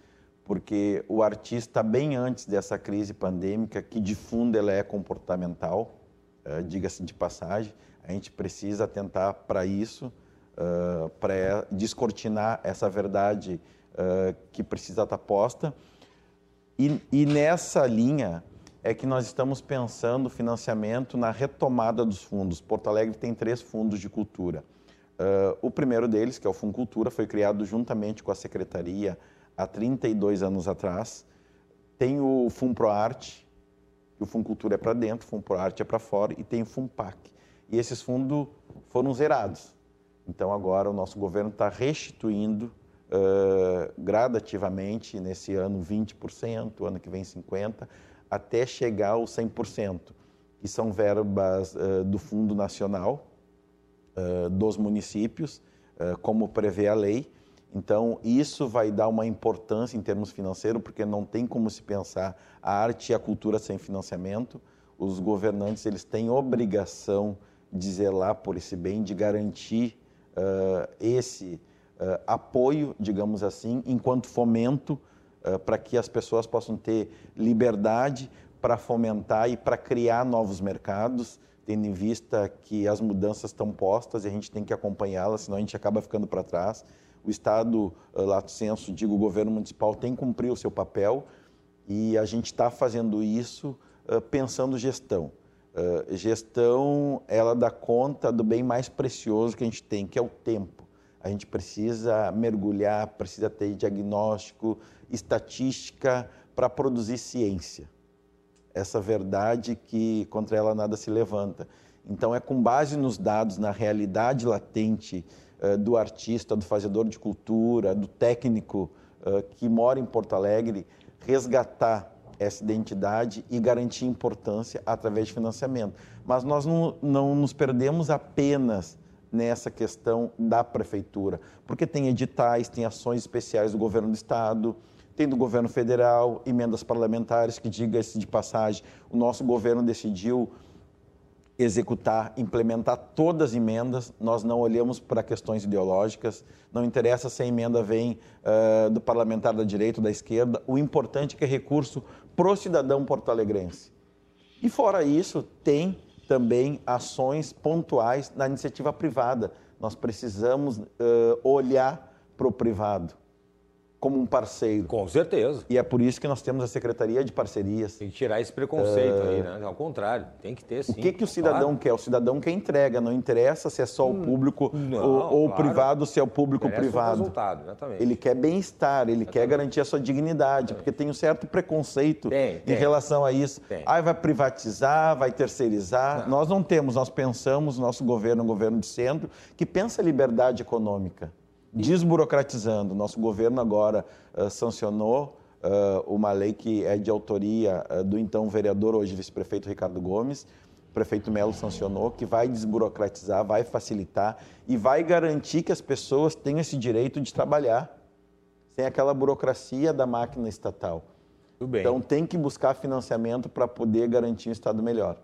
porque o artista, bem antes dessa crise pandêmica, que de fundo ela é comportamental, uh, diga-se de passagem, a gente precisa atentar para isso, uh, para descortinar essa verdade uh, que precisa estar posta. E, e nessa linha é que nós estamos pensando financiamento na retomada dos fundos. Porto Alegre tem três fundos de cultura. o primeiro deles, que é o Fundo Cultura, foi criado juntamente com a Secretaria há 32 anos atrás. Tem o FUNPROARTE, que o Funcultura é para dentro, o FUNPROARTE é para fora, e tem o FUNPAC. E esses fundos foram zerados. Então agora o nosso governo está restituindo uh, gradativamente, nesse ano 20%, ano que vem 50%, até chegar aos 100%. que são verbas uh, do Fundo Nacional uh, dos municípios, como prevê a lei. Então, isso vai dar uma importância em termos financeiros, porque não tem como se pensar a arte e a cultura sem financiamento. Os governantes eles têm obrigação de zelar por esse bem, de garantir esse apoio, digamos assim, enquanto fomento para que as pessoas possam ter liberdade para fomentar e para criar novos mercados, tendo em vista que as mudanças estão postas e a gente tem que acompanhá-las, senão a gente acaba ficando para trás. O Estado, eh, lato senso, digo, o governo municipal tem que cumprir o seu papel e a gente está fazendo isso uh, pensando gestão. Uh, gestão, ela dá conta do bem mais precioso que a gente tem, que é o tempo. A gente precisa mergulhar, precisa ter diagnóstico, estatística para produzir ciência essa verdade que contra ela nada se levanta. Então, é com base nos dados, na realidade latente do artista, do fazedor de cultura, do técnico uh, que mora em Porto Alegre, resgatar essa identidade e garantir importância através de financiamento. Mas nós não, não nos perdemos apenas nessa questão da prefeitura, porque tem editais, tem ações especiais do governo do estado, tem do governo federal, emendas parlamentares, que diga-se de passagem, o nosso governo decidiu executar, implementar todas as emendas, nós não olhamos para questões ideológicas, não interessa se a emenda vem uh, do parlamentar da direita ou da esquerda, o importante é que é recurso pro cidadão porto-alegrense. E fora isso, tem também ações pontuais na iniciativa privada. Nós precisamos uh, olhar para o privado como um parceiro. Com certeza. E é por isso que nós temos a Secretaria de Parcerias. Tem que tirar esse preconceito uh... aí, né? Ao contrário, tem que ter sim. O que, que o cidadão claro. quer? O cidadão quer entrega, não interessa se é só o hum, público não, ou, ou claro. privado, se é o público Interessa privado. O resultado, exatamente. Ele quer bem-estar, ele exatamente. quer garantir a sua dignidade, porque tem um certo preconceito tem, tem. em relação a isso. Tem. Ah, vai privatizar, vai terceirizar. Não. Nós não temos, nós pensamos, nosso governo é um governo de centro, que pensa liberdade econômica desburocratizando. Nosso governo agora uh, sancionou uh, uma lei que é de autoria uh, do então vereador, hoje vice-prefeito Ricardo Gomes. O prefeito Melo sancionou, que vai desburocratizar, vai facilitar e vai garantir que as pessoas tenham esse direito de trabalhar sem aquela burocracia da máquina estatal. Então tem que buscar financiamento para poder garantir um Estado melhor.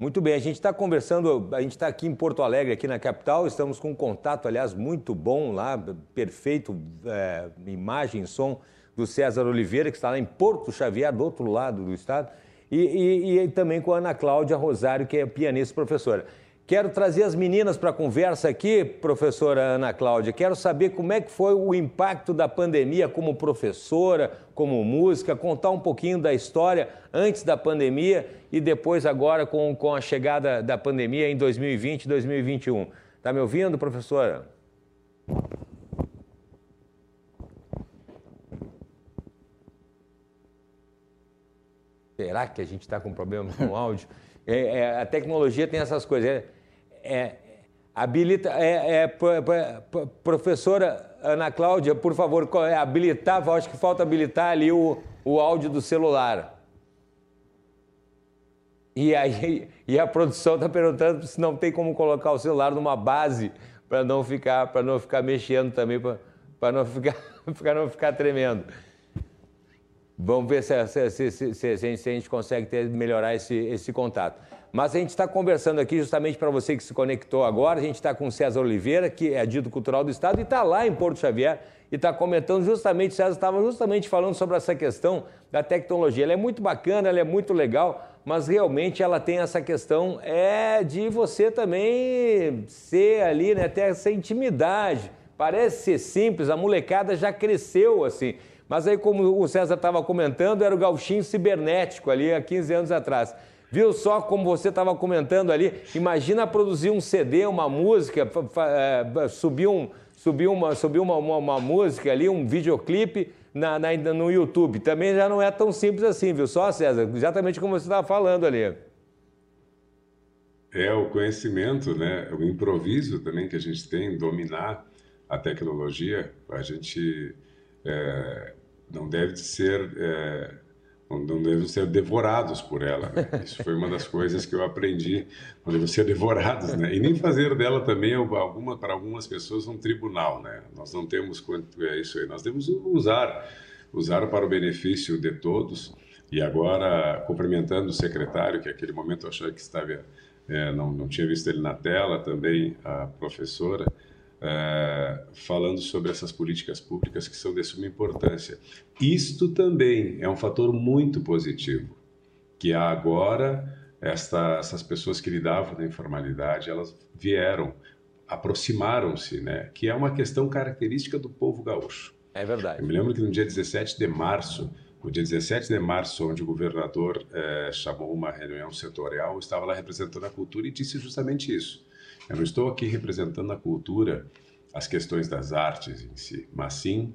Muito bem, a gente está conversando, a gente está aqui em Porto Alegre, aqui na capital, estamos com um contato, aliás, muito bom lá, perfeito, é, imagem, som do César Oliveira, que está lá em Porto Xavier, do outro lado do estado, e, e, e também com a Ana Cláudia Rosário, que é pianista e professora. Quero trazer as meninas para a conversa aqui, professora Ana Cláudia. Quero saber como é que foi o impacto da pandemia como professora, como música, contar um pouquinho da história antes da pandemia e depois agora com, com a chegada da pandemia em 2020 e 2021. Está me ouvindo, professora? Será que a gente está com problema com o áudio? É, é, a tecnologia tem essas coisas. É, é, habilita, é, é, professora Ana Cláudia, por favor, habilitar, acho que falta habilitar ali o, o áudio do celular. E aí e a produção está perguntando se não tem como colocar o celular numa base para não ficar para não ficar mexendo também para não ficar para não ficar tremendo. Vamos ver se, se, se, se, a, gente, consegue ter, melhorar esse, esse contato. Mas a gente está conversando aqui justamente para você que se conectou agora. A gente está com César Oliveira, que é dito cultural do Estado, e está lá em Porto Xavier e está comentando justamente, César estava justamente falando sobre essa questão da tecnologia. Ela é muito bacana, ela é muito legal, mas realmente ela tem essa questão é de você também ser ali, né, ter essa intimidade. Parece ser simples, a molecada já cresceu assim. Mas aí, como o César estava comentando, era o gauchinho cibernético ali há 15 anos atrás. Viu só como você estava comentando ali? Imagina produzir um CD, uma música, é, subir, um, subir, uma, subir uma, uma, uma música ali, um videoclipe na, na, no YouTube. Também já não é tão simples assim, viu só, César? Exatamente como você estava falando ali. É o conhecimento, né? o improviso também que a gente tem, dominar a tecnologia. A gente é, não deve ser. É, não devem ser devorados por ela. Né? Isso foi uma das coisas que eu aprendi, não devem ser devorados, né? E nem fazer dela também alguma para algumas pessoas um tribunal, né? Nós não temos quanto é isso aí. Nós devemos usar, usar para o benefício de todos. E agora cumprimentando o secretário, que naquele momento eu achei que estava, é, não, não tinha visto ele na tela, também a professora é, falando sobre essas políticas públicas que são de suma importância. Isto também é um fator muito positivo, que agora esta, essas pessoas que lidavam da informalidade, elas vieram, aproximaram-se, né? que é uma questão característica do povo gaúcho. É verdade. Eu me lembro que no dia 17 de março, no dia 17 de março, onde o governador é, chamou uma reunião setorial, eu estava lá representando a cultura e disse justamente isso eu não estou aqui representando a cultura, as questões das artes em si, mas sim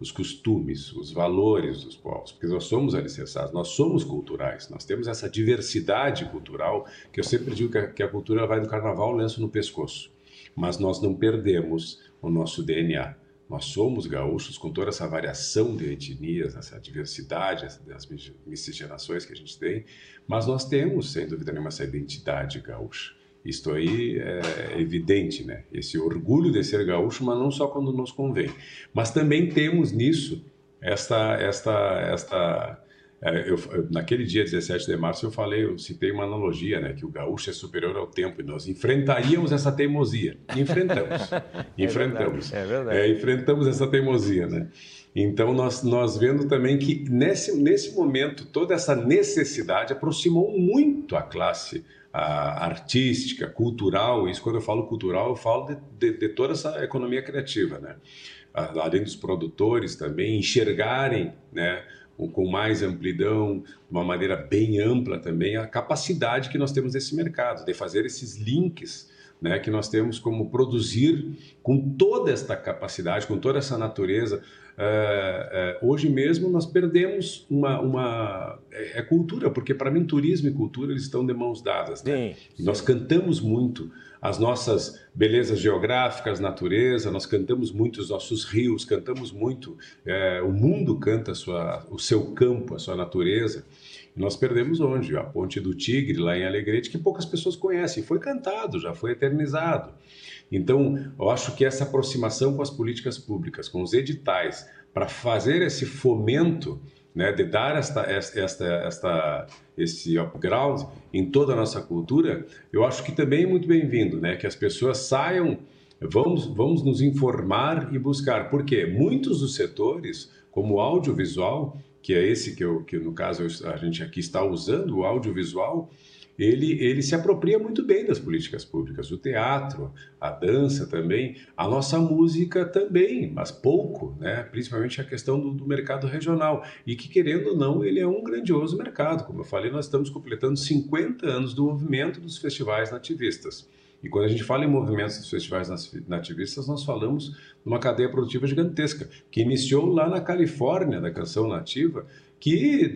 os costumes, os valores dos povos, porque nós somos alicerçados, nós somos culturais, nós temos essa diversidade cultural, que eu sempre digo que a, que a cultura vai do carnaval lenço no pescoço, mas nós não perdemos o nosso DNA. Nós somos gaúchos com toda essa variação de etnias, essa diversidade das miscigenações que a gente tem, mas nós temos, sem dúvida nenhuma, essa identidade gaúcha. Isto aí é evidente, né? Esse orgulho de ser gaúcho, mas não só quando nos convém. Mas também temos nisso esta, esta, esta é, eu, naquele dia 17 de março eu falei, eu citei uma analogia, né, que o gaúcho é superior ao tempo e nós enfrentaríamos essa teimosia. Enfrentamos, é enfrentamos, é verdade. É, enfrentamos essa teimosia, né? Então nós nós vendo também que nesse nesse momento toda essa necessidade aproximou muito a classe artística, cultural. Isso quando eu falo cultural, eu falo de, de, de toda essa economia criativa, né? Além dos produtores também enxergarem, né? com mais amplidão, de uma maneira bem ampla também, a capacidade que nós temos nesse mercado, de fazer esses links né, que nós temos como produzir com toda esta capacidade, com toda essa natureza, é, é, hoje mesmo nós perdemos uma, uma é, é cultura, porque para mim turismo e cultura eles estão de mãos dadas. Né? Sim, sim. Nós cantamos muito as nossas belezas geográficas, natureza, nós cantamos muito os nossos rios, cantamos muito, é, o mundo canta sua, o seu campo, a sua natureza. Nós perdemos onde? A Ponte do Tigre, lá em Alegrete, que poucas pessoas conhecem. Foi cantado, já foi eternizado. Então, eu acho que essa aproximação com as políticas públicas, com os editais, para fazer esse fomento, né, de dar esta, esta, esta, esse upgrade em toda a nossa cultura, eu acho que também é muito bem-vindo, né, que as pessoas saiam, vamos, vamos nos informar e buscar, porque muitos dos setores, como o audiovisual, que é esse que, eu, que no caso a gente aqui está usando, o audiovisual, ele, ele se apropria muito bem das políticas públicas, o teatro, a dança também, a nossa música também, mas pouco, né? principalmente a questão do, do, mercado regional, e que, querendo ou não, ele é um grandioso mercado. Como eu falei, nós estamos completando 50 anos do movimento dos festivais nativistas. E quando a gente fala em movimentos dos festivais nativistas, nós falamos de uma cadeia produtiva gigantesca, que iniciou lá na Califórnia, da canção nativa, que,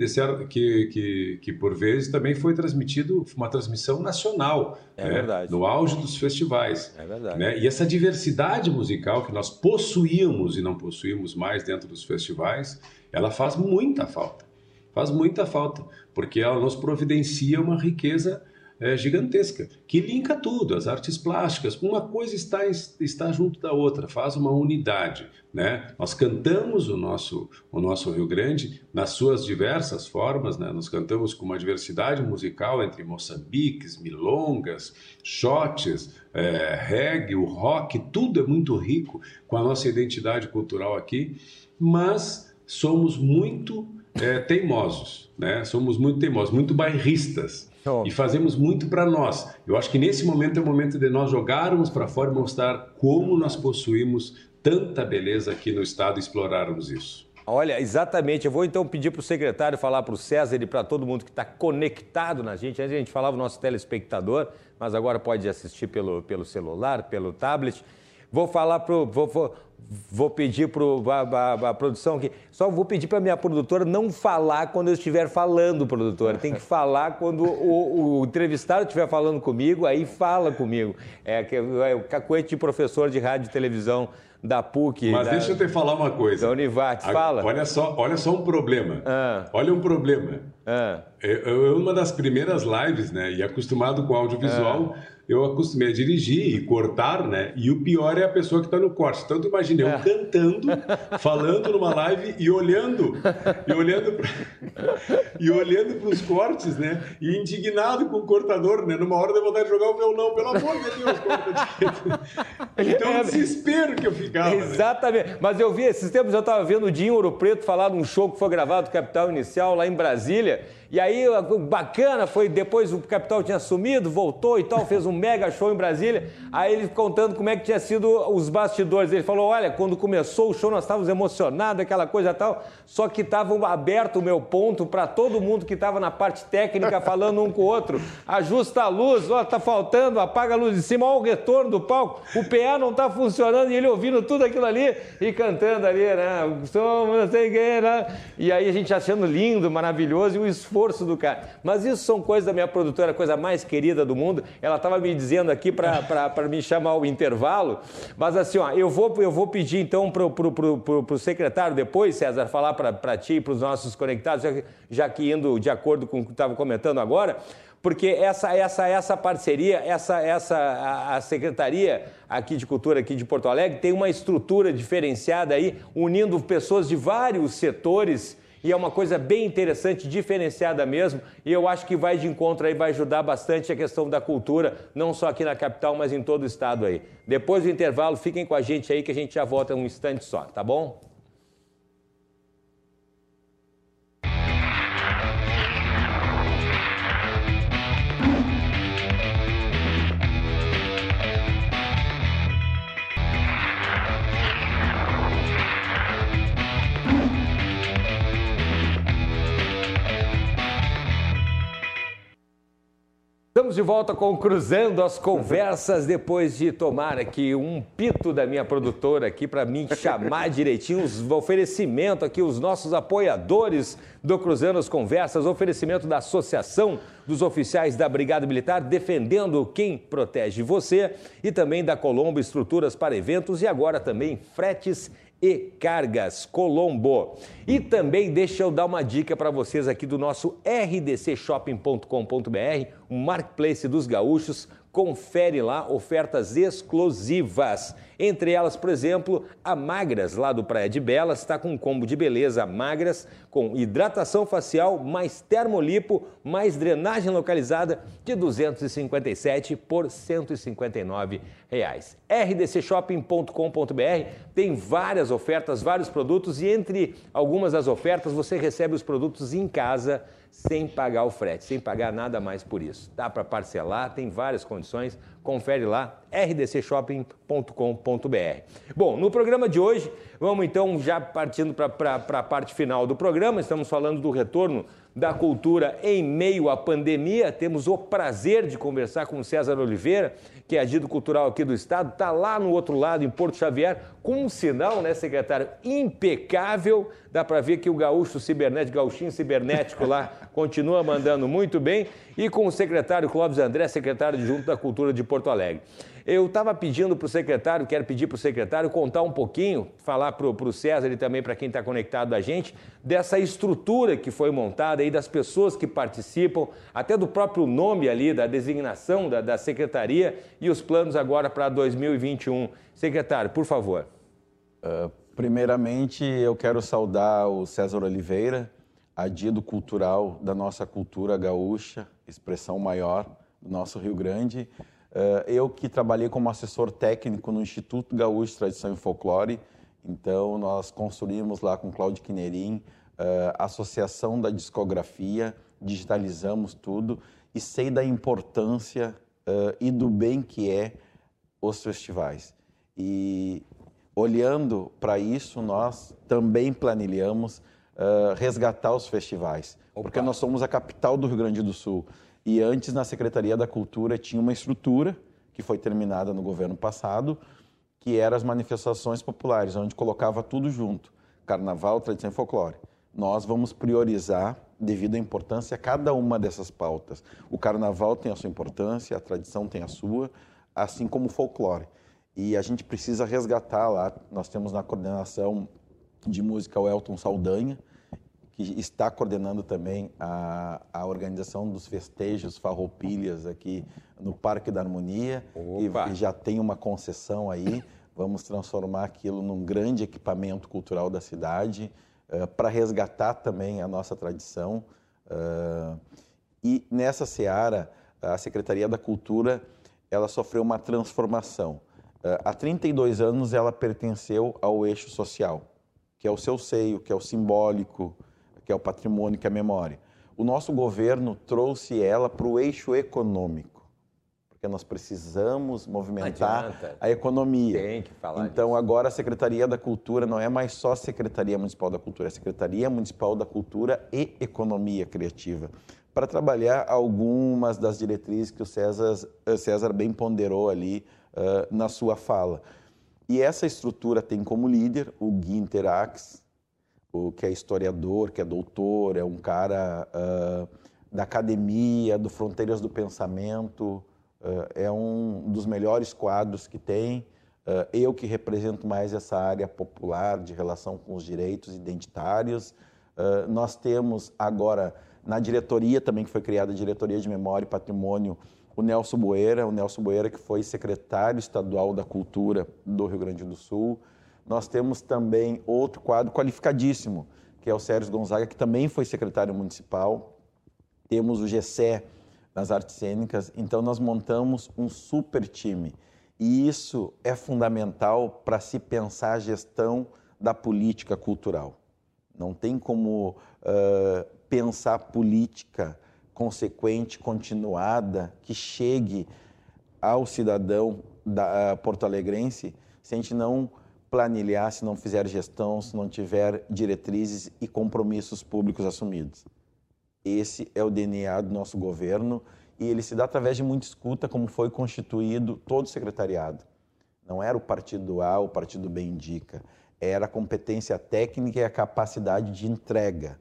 que, que, que por vezes também foi transmitido uma transmissão nacional, é né? verdade. no auge dos festivais. É verdade. Né? E essa diversidade musical que nós possuíamos e não possuímos mais dentro dos festivais, ela faz muita falta. Faz muita falta, porque ela nos providencia uma riqueza é, gigantesca, que linka tudo, as artes plásticas, uma coisa está, está junto da outra, faz uma unidade. Né? Nós cantamos o nosso, o nosso Rio Grande nas suas diversas formas, né? nós cantamos com uma diversidade musical entre moçambiques, milongas, shotes, é, reggae, o rock, tudo é muito rico com a nossa identidade cultural aqui, mas somos muito é, teimosos, né? somos muito teimosos, muito bairristas. Oh. E fazemos muito para nós. Eu acho que nesse momento é o momento de nós jogarmos para fora e mostrar como nós possuímos tanta beleza aqui no estado e explorarmos isso. Olha, exatamente. Eu vou então pedir para o secretário falar para o César e para todo mundo que está conectado na gente. Antes a gente falava o nosso telespectador, mas agora pode assistir pelo, pelo celular, pelo tablet. Vou falar para vou, vou, Vou pedir para a produção aqui. Só vou pedir para minha produtora não falar quando eu estiver falando, produtora. Tem que falar quando o, o entrevistado estiver falando comigo, aí fala comigo. É, é o cacuete de professor de rádio e televisão da PUC. Mas da, deixa eu te falar uma coisa. Da Univat, fala. Olha só, olha só um problema. Ah. Olha um problema. Ah. Eu, eu, uma das primeiras lives, né, e acostumado com audiovisual, ah eu acostumei a dirigir e cortar, né? E o pior é a pessoa que está no corte. Tanto imaginei eu é. cantando, falando numa live e olhando, e olhando pra, e olhando para os cortes, né? E indignado com o cortador, né? Numa hora de vontade de jogar o violão, pelo amor de Deus, corta Então, é, desespero que eu ficava. Né? Exatamente. Né? Mas eu vi, esses tempos eu estava vendo o Dinho Ouro Preto falar de um show que foi gravado do Capital Inicial lá em Brasília. E aí, bacana, foi depois o Capital tinha sumido, voltou e tal, fez um mega show em Brasília. Aí ele contando como é que tinha sido os bastidores. Ele falou: olha, quando começou o show, nós estávamos emocionados, aquela coisa tal, só que estava aberto o meu ponto para todo mundo que estava na parte técnica falando um com o outro. Ajusta a luz, ó, tá faltando, apaga a luz de cima, ó, o retorno do palco, o PA não está funcionando, e ele ouvindo tudo aquilo ali e cantando ali, né? Somos, não sei quem, né? E aí a gente achando lindo, maravilhoso, e o esforço esforço do cara. Mas isso são coisas da minha produtora, coisa mais querida do mundo. Ela estava me dizendo aqui para me chamar o intervalo. Mas assim, ó, eu vou, eu vou pedir então para o secretário depois, César, falar para ti e para os nossos conectados, já, já que indo de acordo com o que estava comentando agora, porque essa essa essa parceria, essa essa a, a, secretaria aqui de cultura aqui de Porto Alegre tem uma estrutura diferenciada aí, unindo pessoas de vários setores e é uma coisa bem interessante, diferenciada mesmo, e eu acho que vai de encontro aí, vai ajudar bastante a questão da cultura, não só aqui na capital, mas em todo o estado aí. Depois do intervalo, fiquem com a gente aí que a gente já volta um instante só, tá bom? Estamos de volta com Cruzando as Conversas, depois de tomar aqui um pito da minha produtora aqui para me chamar direitinho, os oferecimento aqui, os nossos apoiadores do Cruzando as Conversas, oferecimento da Associação dos Oficiais da Brigada Militar, defendendo quem protege você, e também da Colombo Estruturas para Eventos e agora também fretes e Cargas Colombo. E também deixa eu dar uma dica para vocês aqui do nosso rdcshopping.com.br, o marketplace dos gaúchos. Confere lá ofertas exclusivas. Entre elas, por exemplo, a Magras, lá do Praia de Belas, está com um combo de beleza Magras, com hidratação facial, mais termolipo, mais drenagem localizada, de 257 por 159 reais. rdcshopping.com.br tem várias ofertas, vários produtos e entre algumas das ofertas você recebe os produtos em casa sem pagar o frete, sem pagar nada mais por isso. Dá para parcelar, tem várias condições, confere lá, rdcshopping.com.br. Bom, no programa de hoje, vamos então já partindo para a parte final do programa, estamos falando do retorno da cultura em meio à pandemia. Temos o prazer de conversar com César Oliveira, que é agito cultural aqui do estado, está lá no outro lado, em Porto Xavier, com um sinal, né, secretário, impecável. Dá para ver que o gaúcho cibernético, gauchinho cibernético lá, continua mandando muito bem. E com o secretário Clóvis André, secretário adjunto da Cultura de Porto Alegre. Eu estava pedindo para o secretário, quero pedir para o secretário contar um pouquinho, falar para o César e também para quem está conectado a gente, dessa estrutura que foi montada aí, das pessoas que participam, até do próprio nome ali, da designação da, da secretaria e os planos agora para 2021. Secretário, por favor. Uh, primeiramente, eu quero saudar o César Oliveira, adido cultural da nossa cultura gaúcha, expressão maior do nosso Rio Grande. Uh, eu que trabalhei como assessor técnico no Instituto Gaúcho de Tradição e Folclore, então nós construímos lá com Cláudio Quinerim uh, a Associação da Discografia, digitalizamos tudo e sei da importância uh, e do bem que é os festivais. E olhando para isso, nós também planilhamos resgatar os festivais, Opa. porque nós somos a capital do Rio Grande do Sul. E antes, na Secretaria da Cultura, tinha uma estrutura que foi terminada no governo passado que eram as manifestações populares, onde colocava tudo junto, carnaval, tradição e folclore. Nós vamos priorizar devido à importância cada uma dessas pautas. O carnaval tem a sua importância, a tradição tem a sua, assim como o folclore. E a gente precisa resgatar lá, nós temos na coordenação de música o Elton Saldanha, que está coordenando também a, a organização dos festejos farroupilhas aqui no Parque da Harmonia, e, e já tem uma concessão aí, vamos transformar aquilo num grande equipamento cultural da cidade, uh, para resgatar também a nossa tradição. Uh, e nessa seara, a Secretaria da Cultura, ela sofreu uma transformação. Uh, há 32 anos ela pertenceu ao eixo social, que é o seu seio, que é o simbólico, que é o patrimônio, que é a memória. O nosso governo trouxe ela para o eixo econômico, porque nós precisamos movimentar a economia. Tem que falar Então, disso. agora a Secretaria da Cultura não é mais só Secretaria Municipal da Cultura, é a Secretaria Municipal da Cultura e Economia Criativa, para trabalhar algumas das diretrizes que o César, eh, César bem ponderou ali uh, na sua fala. E essa estrutura tem como líder o Gui Interax, o que é historiador, que é doutor, é um cara uh, da academia, do Fronteiras do Pensamento, uh, é um dos melhores quadros que tem. Uh, eu que represento mais essa área popular de relação com os direitos identitários. nós temos agora na diretoria também que foi criada a diretoria de memória e patrimônio o Nelson Boeira, o Nelson Boeira que foi secretário estadual da cultura do Rio Grande do Sul. Nós temos também outro quadro qualificadíssimo, que é o Sérgio Gonzaga, que também foi secretário municipal. Temos o GCE nas artes cênicas. Então, nós montamos um super time. E isso é fundamental para se pensar a gestão da política cultural. Não tem como uh, pensar política consequente, continuada, que chegue ao cidadão da, uh, porto-alegrense se a gente não planilhar se não fizer gestão, se não tiver diretrizes e compromissos públicos assumidos. Esse é o DNA do nosso governo e ele se dá através de muita escuta, como foi constituído todo o secretariado. Não era o partido A, o partido B indica, era a competência técnica e a capacidade de entrega.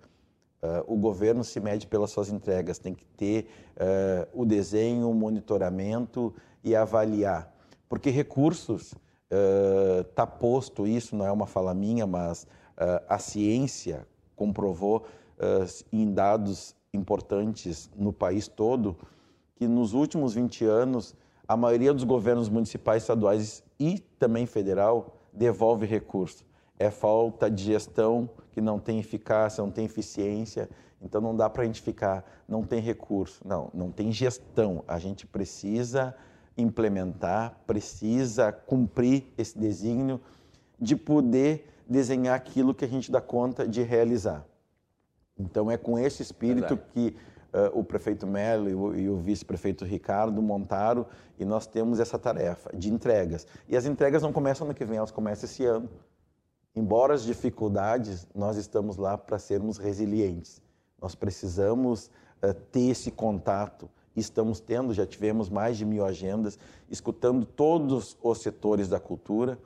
Uh, o governo se mede pelas suas entregas, tem que ter uh, o desenho, o monitoramento e avaliar. Porque recursos está uh, posto isso, não é uma fala minha, mas uh, a ciência comprovou uh, em dados importantes no país todo que nos últimos 20 anos a maioria dos governos municipais, estaduais e também federal devolve recurso. É falta de gestão que não tem eficácia, não tem eficiência. Então não dá para a gente ficar, não tem recurso. Não, não tem gestão. A gente precisa implementar, precisa cumprir esse desígnio de poder desenhar aquilo que a gente dá conta de realizar. Então é com esse espírito Verdade. que uh, o prefeito Melo e o, o vice-prefeito Ricardo montaram e nós temos essa tarefa de entregas. E as entregas não começam no que vem, elas começam esse ano. Embora as dificuldades, nós estamos lá para sermos resilientes. Nós precisamos uh, ter esse contato estamos tendo, já tivemos mais de mil agendas, escutando todos os setores da cultura,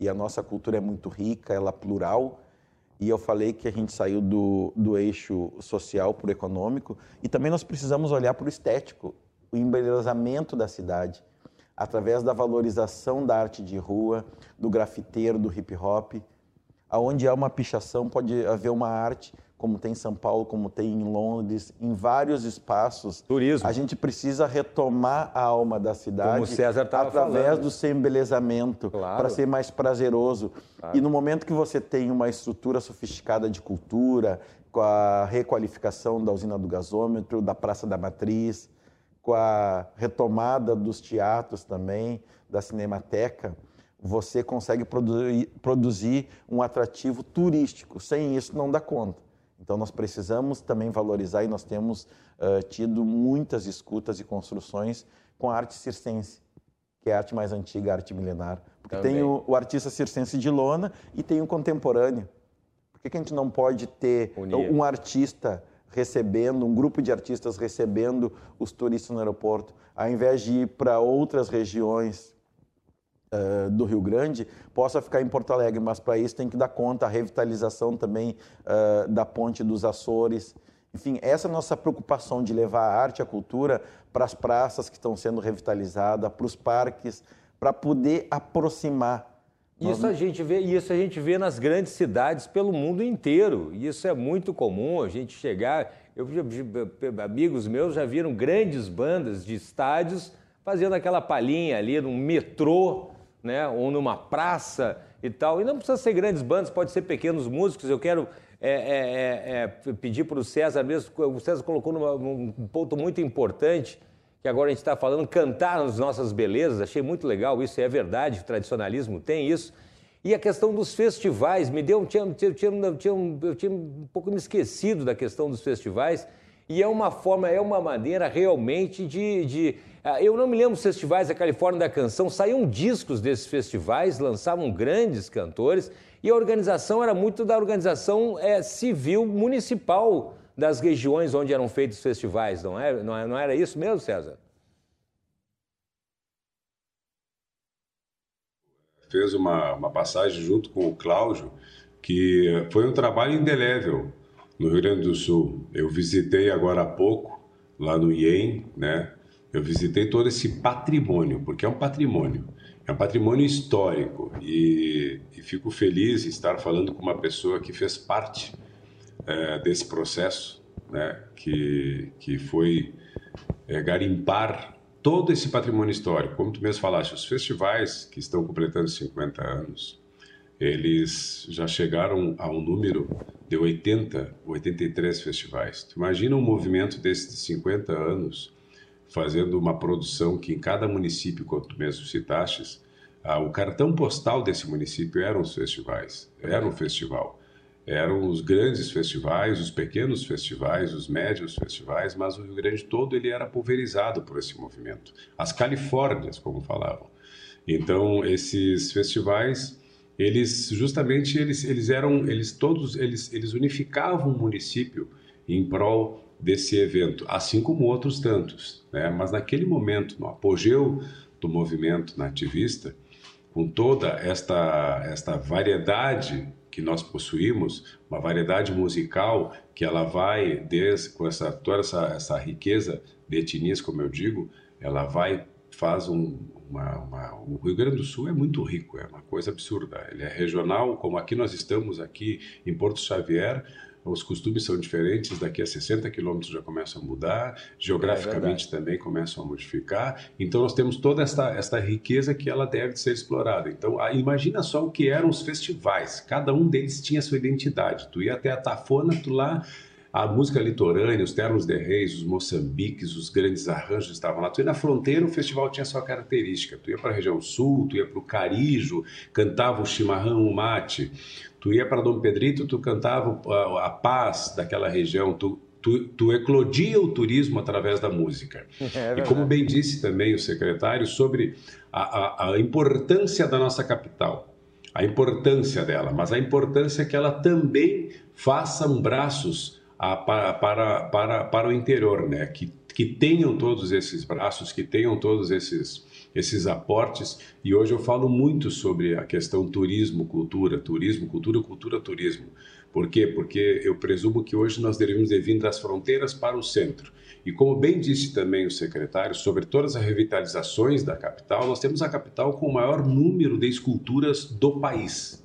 e a nossa cultura é muito rica, ela é plural, e eu falei que a gente saiu do, do eixo social para o econômico, e também nós precisamos olhar para o estético, o embelezamento da cidade, através da valorização da arte de rua, do grafiteiro, do hip hop, aonde há uma pichação pode haver uma arte como tem em São Paulo, como tem em Londres, em vários espaços. Turismo. A gente precisa retomar a alma da cidade como o César através falando. do seu embelezamento, claro. para ser mais prazeroso. Claro. E no momento que você tem uma estrutura sofisticada de cultura, com a requalificação da usina do gasômetro, da Praça da Matriz, com a retomada dos teatros também, da Cinemateca, você consegue produzir, produzir um atrativo turístico. Sem isso, não dá conta. Então, nós precisamos também valorizar e nós temos uh, tido muitas escutas e construções com a arte circense, que é a arte mais antiga, a arte milenar. Porque também. tem o, o, artista circense de lona e tem o contemporâneo. Por que, que a gente não pode ter Unir. um artista recebendo, um grupo de artistas recebendo os turistas no aeroporto, ao invés de ir para outras regiões uh, do Rio Grande possa ficar em Porto Alegre, mas para isso tem que dar conta a revitalização também uh, da ponte dos Açores. Enfim, essa é a nossa preocupação de levar a arte e a cultura para as praças que estão sendo revitalizadas, para os parques, para poder aproximar isso a gente vê, isso a gente vê nas grandes cidades pelo mundo inteiro. Isso é muito comum a gente chegar. Eu, amigos meus já viram grandes bandas de estádios fazendo aquela palhinha ali num metrô, né, ou numa praça e tal. E não precisa ser grandes bandas, pode ser pequenos músicos. Eu quero é, é, é, é pedir para o César mesmo. O César colocou numa, um ponto muito importante que agora a gente está falando, cantar as nossas belezas, achei muito legal isso, é verdade, o tradicionalismo tem isso. E a questão dos festivais, me deu, tinha, tinha, tinha, tinha, eu tinha um pouco me esquecido da questão dos festivais, e é uma forma, é uma maneira realmente de, de. Ah, eu não me lembro dos festivais da Califórnia da Canção, saíam discos desses festivais, lançavam grandes cantores, e a organização era muito da organização é, civil municipal das regiões onde eram feitos os festivais, não, é, não, é, não era isso mesmo, César? Fez uma, uma passagem junto com o Cláudio, que foi um trabalho indelével no Rio Grande do Sul. Eu visitei agora há pouco, lá no IEM, né? Eu visitei todo esse patrimônio, porque é um patrimônio. É um patrimônio histórico e, e fico feliz em estar falando com uma pessoa que fez parte é, desse processo, né, que, que foi é, garimpar todo esse patrimônio histórico. Como tu mesmo falaste, os festivais que estão completando 50 anos, eles já chegaram a um número de 80, 83 festivais. Tu imagina um movimento desses de 50 anos fazendo uma produção que em cada município, tu mesmo citaste, ah, o cartão postal desse município eram os festivais, era um festival eram os grandes festivais, os pequenos festivais, os médios festivais, mas o Rio Grande todo ele era pulverizado por esse movimento. As Califórnias, como falavam. Então, esses festivais, eles justamente eles, eles eram, eles todos, eles, eles unificavam o município em prol desse evento, assim como outros tantos. Né? Mas naquele momento, no apogeu do movimento nativista, com toda esta, esta variedade que nós possuímos, uma variedade musical que ela vai desde com essa toda essa, essa riqueza de etnias, como eu digo, ela vai faz um, uma, uma, o Rio Grande do Sul é muito rico, é uma coisa absurda. Ele é regional, como aqui nós estamos aqui em Porto Xavier, os costumes são diferentes, daqui a 60 quilômetros já começam a mudar, geograficamente é também começam a modificar. Então nós temos toda esta, esta riqueza que ela deve ser explorada. Então a, imagina só o que eram os festivais, cada um deles tinha sua identidade. Tu ia até a Tafona, tu lá a música litorânea, os ternos de reis, os moçambiques, os grandes arranjos estavam lá. Tu ia na fronteira, o festival tinha sua característica. Tu ia para a região sul, tu ia para o Carijo, cantava o chimarrão, o mate. Tu ia para Dom Pedrito, tu cantava a, a paz daquela região, tu, tu, tu, eclodia o turismo através da música. É e como bem disse também o secretário, sobre a, a, a, importância da nossa capital, a importância dela, mas a importância que ela também faça braços para, para, para, para o interior, né? que, que tenham todos esses braços, que tenham todos esses esses aportes. E hoje eu falo muito sobre a questão turismo, cultura, turismo, cultura, cultura, turismo. Por quê? Porque eu presumo que hoje nós devemos de vir das fronteiras para o centro. E como bem disse também o secretário, sobre todas as revitalizações da capital, nós temos a capital com o maior número de esculturas do país.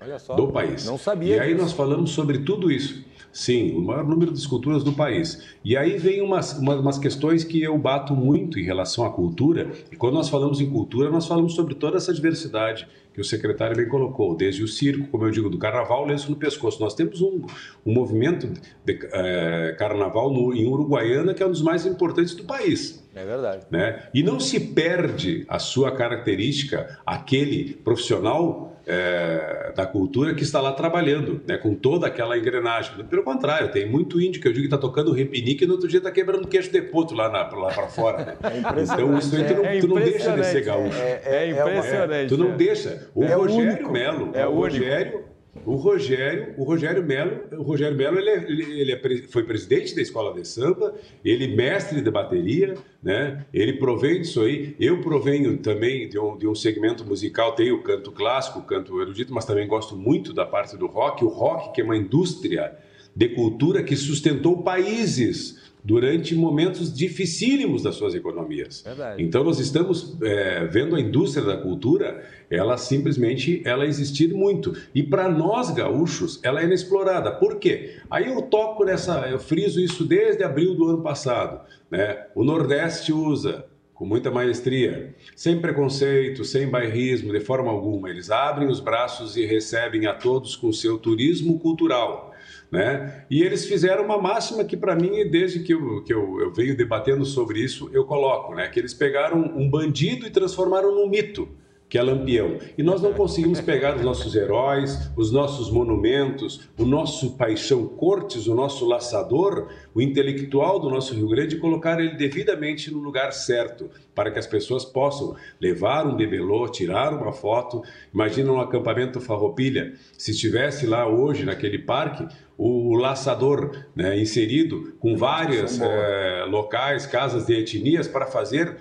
Olha só. Do país. Não sabia. E aí disso. nós falamos sobre tudo isso. Sim, o maior número de esculturas do país. E aí vem umas, umas, questões que eu bato muito em relação à cultura. E quando nós falamos em cultura, nós falamos sobre toda essa diversidade que o secretário bem colocou, desde o circo, como eu digo, do carnaval, lenço no pescoço. Nós temos um, um movimento de é, carnaval no, em Uruguaiana que é um dos mais importantes do país. É verdade. Né? E não se perde a sua característica, aquele profissional é, da cultura que está lá trabalhando, né, com toda aquela engrenagem. Pelo contrário, tem muito índio que eu digo que está tocando repinique e no outro dia está quebrando queixo de poto lá, lá para fora. Né? É então isso aí tu não, é tu não deixa de ser gaúcho. É, é, é impressionante. tu não deixa. O Rogério Melo, é o Rogério O Rogério, o Rogério Melo, o Rogério Melo ele, é, ele, é, foi presidente da escola de samba, ele mestre de bateria, né? Ele provém disso aí. Eu provenho também de um, de um segmento musical, tenho o canto clássico, canto erudito, mas também gosto muito da parte do rock. O rock que é uma indústria de cultura que sustentou países durante momentos dificílimos das suas economias. Verdade. Então nós estamos é, vendo a indústria da cultura, ela simplesmente ela existir muito e para nós gaúchos ela é inexplorada. Por quê? Aí eu toco nessa, eu friso isso desde abril do ano passado, né? O Nordeste usa com muita maestria, sem preconceito, sem bairrismo, de forma alguma. Eles abrem os braços e recebem a todos com seu turismo cultural. Né? E eles fizeram uma máxima que, para mim, desde que, eu, que eu, eu venho debatendo sobre isso, eu coloco, né? que eles pegaram um bandido e transformaram num mito que é Lampião. E nós não conseguimos pegar os nossos heróis, os nossos monumentos, o nosso paixão Cortes, o nosso laçador, o intelectual do nosso Rio Grande e colocar ele devidamente no lugar certo, para que as pessoas possam levar um bebelô, tirar uma foto. Imagina um acampamento Farroupilha, se estivesse lá hoje naquele parque, o laçador né, inserido com vários é, locais, casas de etnias para fazer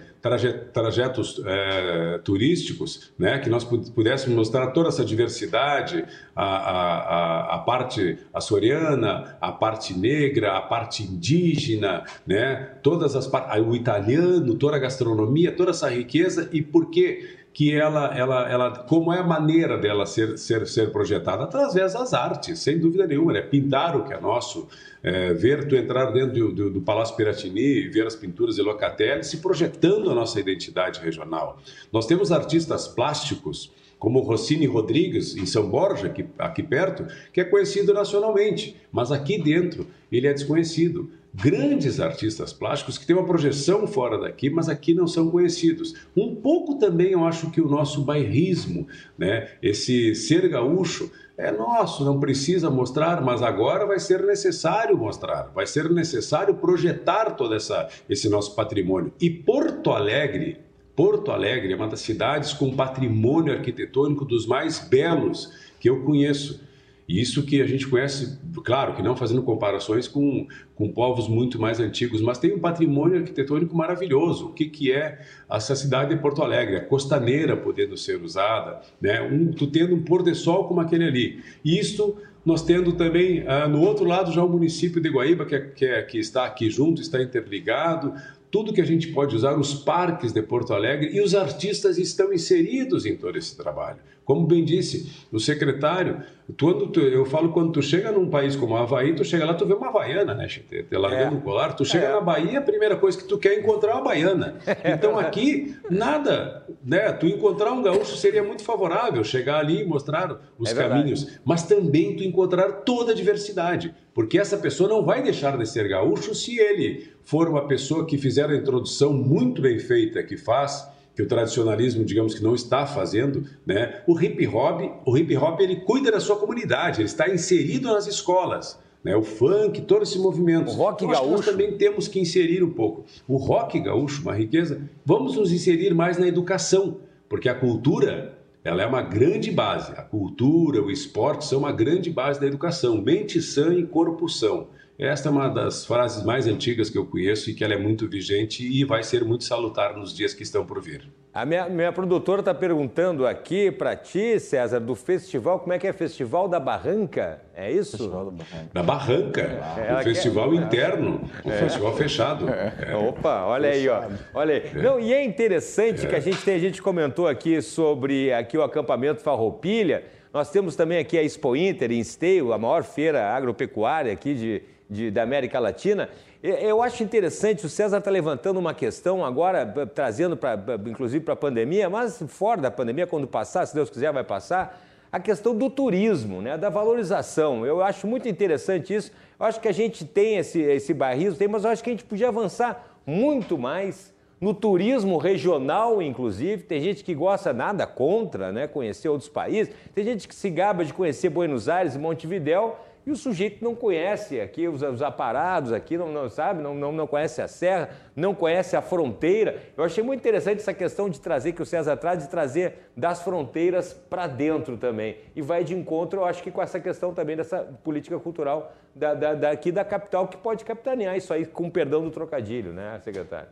trajetos é, turísticos, né, que nós pudéssemos mostrar toda essa diversidade, a, a, a parte açoriana, a parte negra, a parte indígena, né, todas as o italiano, toda a gastronomia, toda essa riqueza e por quê? Que ela, ela, ela, como é a maneira dela ser, ser, ser projetada? Através das artes, sem dúvida nenhuma, né? Pintar o que é nosso, é, ver tu entrar dentro do, do, do, Palácio Piratini, ver as pinturas de Locatelli, se projetando a nossa identidade regional. Nós temos artistas plásticos, como Rossini Rodrigues, em São Borja, aqui, aqui perto, que é conhecido nacionalmente, mas aqui dentro ele é desconhecido grandes artistas plásticos que têm uma projeção fora daqui, mas aqui não são conhecidos. Um pouco também eu acho que o nosso bairrismo, né, esse ser gaúcho, é nosso, não precisa mostrar, mas agora vai ser necessário mostrar, vai ser necessário projetar todo essa, esse nosso patrimônio. E Porto Alegre, Porto Alegre é uma das cidades com patrimônio arquitetônico dos mais belos que eu conheço. Isso que a gente conhece, claro, que não fazendo comparações com, com povos muito mais antigos, mas tem um patrimônio arquitetônico maravilhoso. O que, que é essa cidade de Porto Alegre? A costaneira podendo ser usada, né? um, tu tendo um pôr de sol como aquele ali. Isto nós tendo também, ah, no outro lado, já o município de Guaíba, que, é, que, é, que está aqui junto, está interligado, tudo que a gente pode usar, os parques de Porto Alegre e os artistas estão inseridos em todo esse trabalho. Como bem disse o secretário, quando tu, eu falo quando tu chega num país como Havaí, tu chega lá, tu vê uma havaiana, né, Chete? Te largando é. o colar, tu chega é. na Bahia, a primeira coisa que tu quer é encontrar uma baiana. Então aqui, nada, né? Tu encontrar um gaúcho seria muito favorável, chegar ali e mostrar os é caminhos, mas também tu encontrar toda a diversidade, porque essa pessoa não vai deixar de ser gaúcho se ele for uma pessoa que fizer a introdução muito bem feita, que faz que o tradicionalismo, digamos que não está fazendo, né? O hip hop, o hip hop ele cuida da sua comunidade, ele está inserido nas escolas. Né, o funk, todo esse movimento. O rock gaúcho. nós também temos que inserir um pouco. O rock gaúcho, uma riqueza, vamos nos inserir mais na educação, porque a cultura ela é uma grande base. A cultura, o esporte são uma grande base da educação. Mente sã e corpo são. Esta é uma das frases mais antigas que eu conheço e que ela é muito vigente e vai ser muito salutar nos dias que estão por vir. A minha, minha produtora está perguntando aqui para ti, César, do festival, como é que é Festival da Barranca? É isso? Festival da Barranca. Da Barranca, é, o festival quer... interno, o é. festival fechado. É. Opa, olha aí, ó. Olha aí. É. Não, e é interessante que a gente tem, a gente comentou aqui sobre aqui o acampamento Farroupilha. Nós temos também aqui a Expo Inter em Esteio, a maior feira agropecuária aqui de, de, da América Latina. Eu acho interessante, o César está levantando uma questão agora, trazendo pra, inclusive para a pandemia, mas fora da pandemia, quando passar, se Deus quiser, vai passar, a questão do turismo, né, da valorização. Eu acho muito interessante isso. Eu acho que a gente tem esse, esse barrismo, tem, mas eu acho que a gente podia avançar muito mais no turismo regional, inclusive. Tem gente que gosta nada contra, né? Conhecer outros países. Tem gente que se gaba de conhecer Buenos Aires e Montevidéu e o sujeito não conhece aqui os, os aparados, aqui não, não sabe, não, não, não, conhece a serra, não conhece a fronteira. Eu achei muito interessante essa questão de trazer, que o César traz, de trazer das fronteiras para dentro também. E vai de encontro, eu acho que com essa questão também dessa política cultural da, da, daqui da capital, que pode capitanear isso aí, com perdão do trocadilho, né, secretário?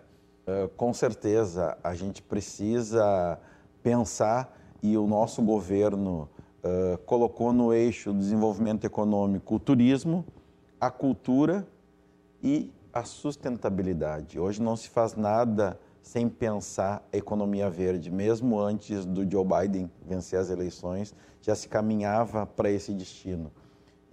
Uh, com certeza, a gente precisa pensar e o nosso governo uh, colocou no eixo do desenvolvimento econômico o turismo, a cultura e a sustentabilidade. Hoje não se faz nada sem pensar a economia verde. Mesmo antes do Joe Biden vencer as eleições, já se caminhava para esse destino.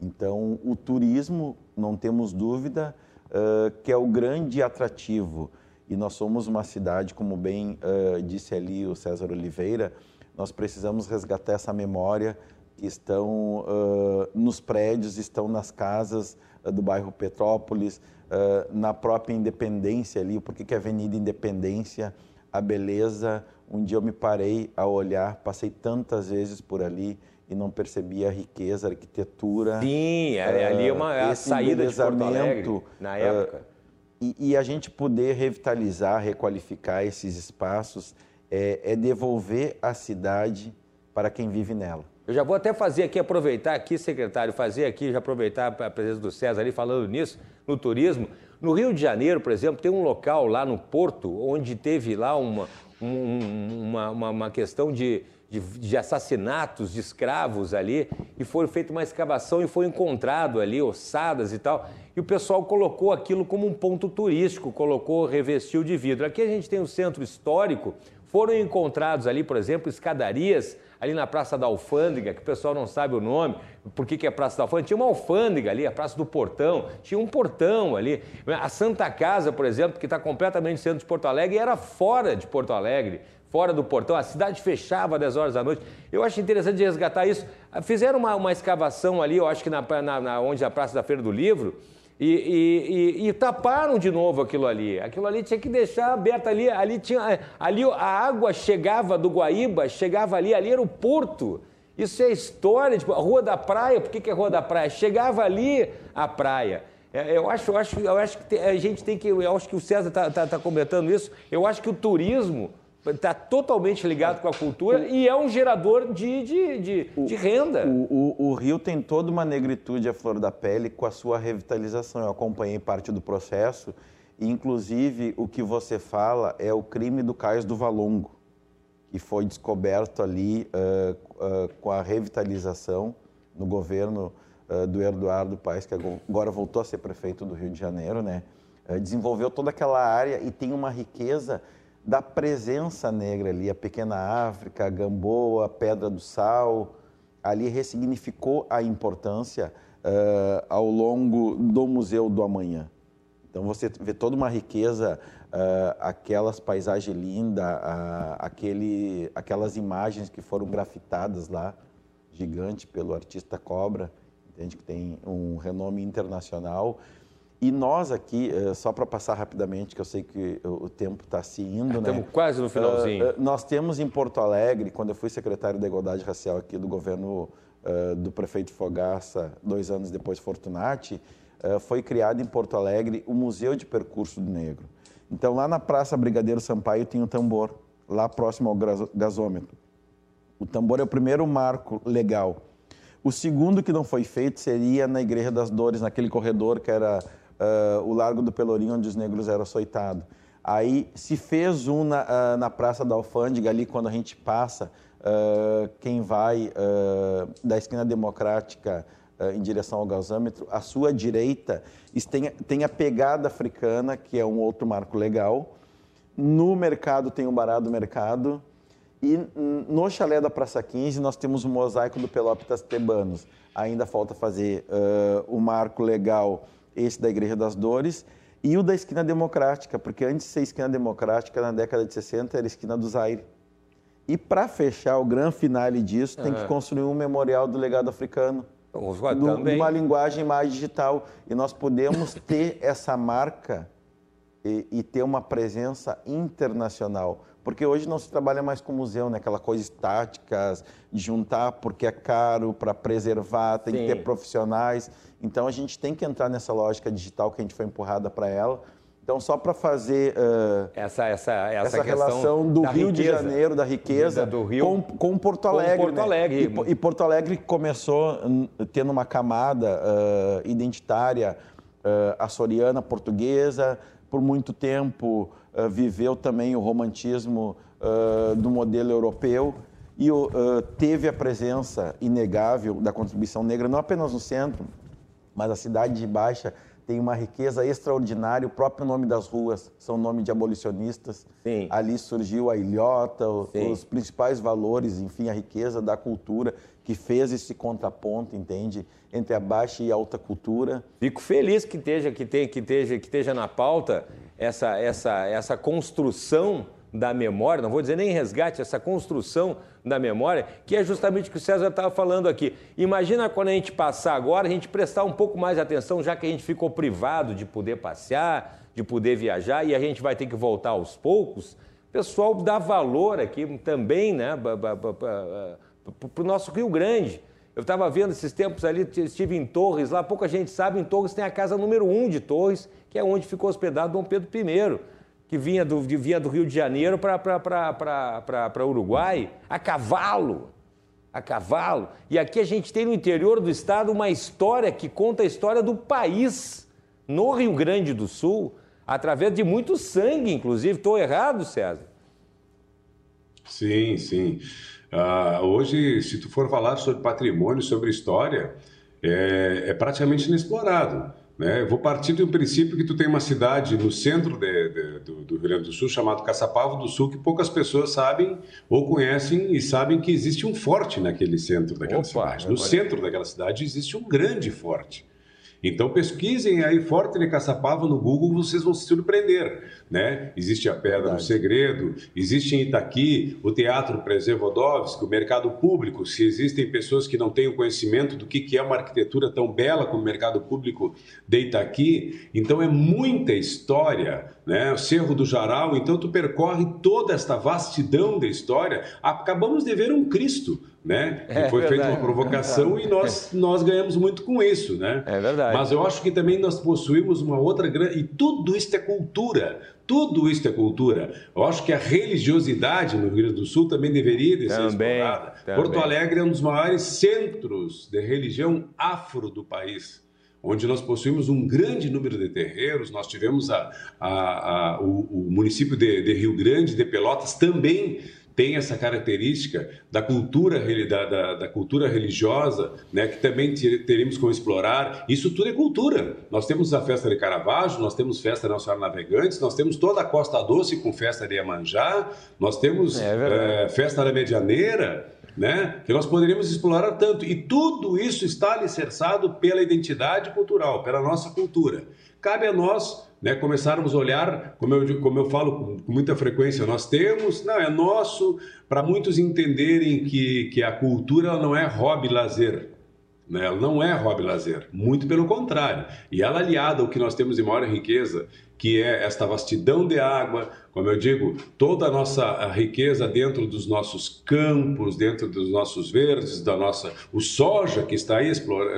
Então, o turismo, não temos dúvida, uh, que é o grande atrativo. E nós somos uma cidade, como bem uh, disse ali o César Oliveira, nós precisamos resgatar essa memória que estão uh, nos prédios, estão nas casas uh, do bairro Petrópolis, uh, na própria Independência ali, porque que a Avenida Independência, a beleza, um dia eu me parei a olhar, passei tantas vezes por ali e não percebi a riqueza, a arquitetura. Sim, é, ali é uma é a saída de Porto Alegre, na época. E, e, a gente poder revitalizar, requalificar esses espaços é, é devolver a cidade para quem vive nela. Eu já vou até fazer aqui, aproveitar aqui, secretário, fazer aqui, já aproveitar a presença do César ali falando nisso, no turismo. No Rio de Janeiro, por exemplo, tem um local lá no Porto, onde teve lá uma, uma, uma, uma questão de, de, de, assassinatos de escravos ali, e foi feita uma escavação e foi encontrado ali ossadas e tal. E o pessoal colocou aquilo como um ponto turístico, colocou, revestiu de vidro. Aqui a gente tem o centro histórico, foram encontrados ali, por exemplo, escadarias ali na Praça da Alfândega, que o pessoal não sabe o nome, por que, é Praça da Alfândega? Tinha uma alfândega ali, a Praça do Portão, tinha um portão ali. A Santa Casa, por exemplo, que está completamente centro de Porto Alegre, era fora de Porto Alegre, fora do portão, a cidade fechava às 10 horas da noite. Eu acho interessante resgatar isso. Fizeram uma, uma escavação ali, eu acho que na, na, na onde a Praça da Feira do Livro, e, e, e, taparam de novo aquilo ali. Aquilo ali tinha que deixar aberto ali. Ali, tinha, ali a água chegava do Guaíba, chegava ali, ali era o porto. Isso é história, tipo, a Rua da Praia, por que, que é Rua da Praia? Chegava ali a praia. É, eu acho, eu acho, eu acho que a gente tem que. Eu acho que o César está tá, tá comentando isso. Eu acho que o turismo está totalmente ligado com a cultura e é um gerador de, de, de, o, de renda. O, o, o, Rio tem toda uma negritude à flor da pele com a sua revitalização. Eu acompanhei parte do processo e, inclusive, o que você fala é o crime do Cais do Valongo, que foi descoberto ali uh, uh, com a revitalização no governo uh, do Eduardo Paes, que agora voltou a ser prefeito do Rio de Janeiro, né? desenvolveu toda aquela área e tem uma riqueza da presença negra ali, a Pequena África, a Gamboa, a Pedra do Sal, ali ressignificou a importância uh, ao longo do Museu do Amanhã. Então você vê toda uma riqueza, uh, aquelas paisagens lindas, uh, aquele, aquelas imagens que foram grafitadas lá, gigante pelo artista Cobra, entende que tem um renome internacional. E nós aqui, eh, só para passar rapidamente, que eu sei que o tempo está se indo, Estamos né? quase no finalzinho. Uh, nós temos em Porto Alegre, quando eu fui secretário da Igualdade Racial aqui do governo uh, do prefeito Fogaça, dois anos depois Fortunati, foi criado em Porto Alegre o Museu de Percurso do Negro. Então, lá na Praça Brigadeiro Sampaio tem um tambor, lá próximo ao gasômetro. O tambor é o primeiro marco legal. O segundo que não foi feito seria na Igreja das Dores, naquele corredor que era uh, o Largo do Pelourinho, onde os negros eram açoitados. Aí se fez um na, uh, na Praça da Alfândega, ali quando a gente passa, uh, quem vai da esquina democrática em direção ao gasômetro, à sua direita tem, tem a pegada africana, que é um outro marco legal. No mercado tem o Bará do Mercado. E no chalé da Praça 15 nós temos o mosaico do Pelópitas Tebanos. Ainda falta fazer o marco legal esse da Igreja das Dores, e o da Esquina Democrática, porque antes de ser Esquina Democrática, na década de 60, era Esquina do Zaire. E para fechar o grande finale disso, tem que construir um memorial do legado africano. Numa linguagem mais digital. E nós podemos ter essa marca e, e ter uma presença internacional. Porque hoje não se trabalha mais com museu, né? Aquela coisa estática, de juntar porque é caro, para preservar, tem Sim. que ter profissionais. Então a gente tem que entrar nessa lógica digital que a gente foi empurrada para ela. Então, só para fazer uh, essa, essa, essa, essa relação do Rio riqueza, de Janeiro, da riqueza, do Rio, com, com Porto Alegre. Com Porto né? Alegre. Né? E, e, Porto Alegre começou tendo uma camada uh, identitária uh, açoriana, portuguesa, por muito tempo uh, viveu também o romantismo do modelo europeu e teve a presença inegável da contribuição negra, não apenas no centro, mas a cidade de Baixa tem uma riqueza extraordinária. O próprio nome das ruas são nome de abolicionistas. Sim. Ali surgiu a ilhota, Sim. os principais valores, enfim, a riqueza da cultura que fez esse contraponto, entende, entre a baixa e a alta cultura. Fico feliz que esteja, que, tenha, que esteja, que esteja na pauta essa, essa, essa construção da memória, não vou dizer nem resgate, essa construção da memória, que é justamente o que o César estava falando aqui. Imagina quando a gente passar agora, a gente prestar um pouco mais atenção, já que a gente ficou privado de poder passear, de poder viajar, e a gente vai ter que voltar aos poucos. Pessoal dá valor aqui também né, para o nosso Rio Grande. Eu estava vendo esses tempos ali, estive em Torres, lá pouca gente sabe, em Torres tem a casa número um de Torres, que é onde ficou hospedado Dom Pedro I, que vinha do, vinha do Rio de Janeiro para Uruguai, a cavalo. A cavalo. E aqui a gente tem no interior do estado uma história que conta a história do país, no Rio Grande do Sul, através de muito sangue, inclusive. Estou errado, César? Sim, sim. Uh, hoje, se tu for falar sobre patrimônio, sobre história, é, é praticamente inexplorado. Né? Eu vou partir do princípio que tu tem uma cidade no centro de, de, do, do, Rio Grande do Sul, chamado Caçapava do Sul, que poucas pessoas sabem ou conhecem e sabem que existe um forte naquele centro daquela Opa, cidade. No centro daquela cidade existe um grande forte. Então pesquisem aí Forte de Caçapava no Google, vocês vão se surpreender, né? Existe a Pedra Verdade. do Segredo, existe em Itaqui o Teatro Prezevodovski, o mercado público, se existem pessoas que não têm o conhecimento do que é uma arquitetura tão bela como o mercado público de Itaqui, então é muita história, né? O Cerro do Jaral, então tu percorre toda esta vastidão da história, acabamos de ver um Cristo, né? É, foi feita uma provocação é e nós, nós ganhamos muito com isso, né? É verdade. Mas eu acho que também nós possuímos uma outra grande... E tudo isso é cultura. Tudo isso é cultura. Eu acho que a religiosidade no Rio Grande do Sul também deveria de ser também, explorada. Também. Porto Alegre é um dos maiores centros de religião afro do país onde nós possuímos um grande número de terreiros, nós tivemos a, a, a, o, o, município de, de Rio Grande, de Pelotas, também tem essa característica da cultura, da, da, da, cultura religiosa, né, que também teremos como explorar. Isso tudo é cultura. Nós temos a festa de Caravaggio, nós temos festa Nacional Navegantes, nós temos toda a Costa Doce com festa de Iemanjá, nós temos é é, festa da Medianeira, né, que nós poderíamos explorar tanto. E tudo isso está alicerçado pela identidade cultural, pela nossa cultura. Cabe a nós né, começarmos a olhar, como eu, como eu falo com muita frequência, nós temos, não, é nosso, para muitos entenderem que, que a cultura não é hobby lazer. Né? Ela não é hobby lazer, muito pelo contrário. E ela aliada ao que nós temos de maior riqueza, que é esta vastidão de água, como eu digo, toda a nossa riqueza dentro dos nossos campos, dentro dos nossos verdes, da nossa o soja que está aí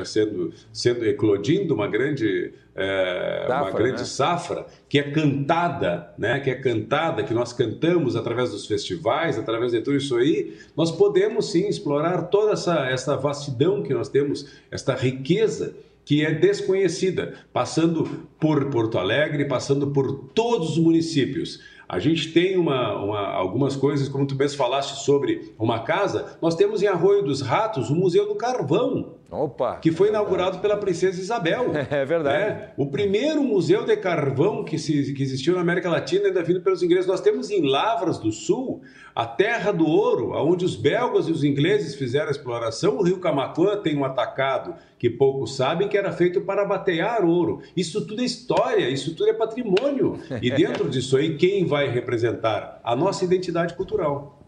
sendo sendo eclodindo uma grande é, safra, uma grande né? safra que é cantada, né? Que é cantada, que nós cantamos através dos festivais, através de tudo isso aí, nós podemos sim explorar toda essa essa vastidão que nós temos, esta riqueza que é desconhecida, passando por Porto Alegre, passando por todos os municípios. A gente tem uma, uma, algumas coisas, como tu mesmo falaste sobre uma casa, nós temos em Arroio dos Ratos o Museu do Carvão. Opa! Que foi inaugurado pela Princesa Isabel. É verdade. Né? O primeiro museu de carvão que, se, que existiu na América Latina, ainda vindo pelos ingleses. Nós temos em Lavras do Sul a Terra do Ouro, onde os belgas e os ingleses fizeram a exploração. O rio Camacuã tem um atacado que poucos sabem que era feito para batear ouro. Isso tudo é história, isso tudo é patrimônio. E dentro disso aí, quem vai representar? A nossa identidade cultural.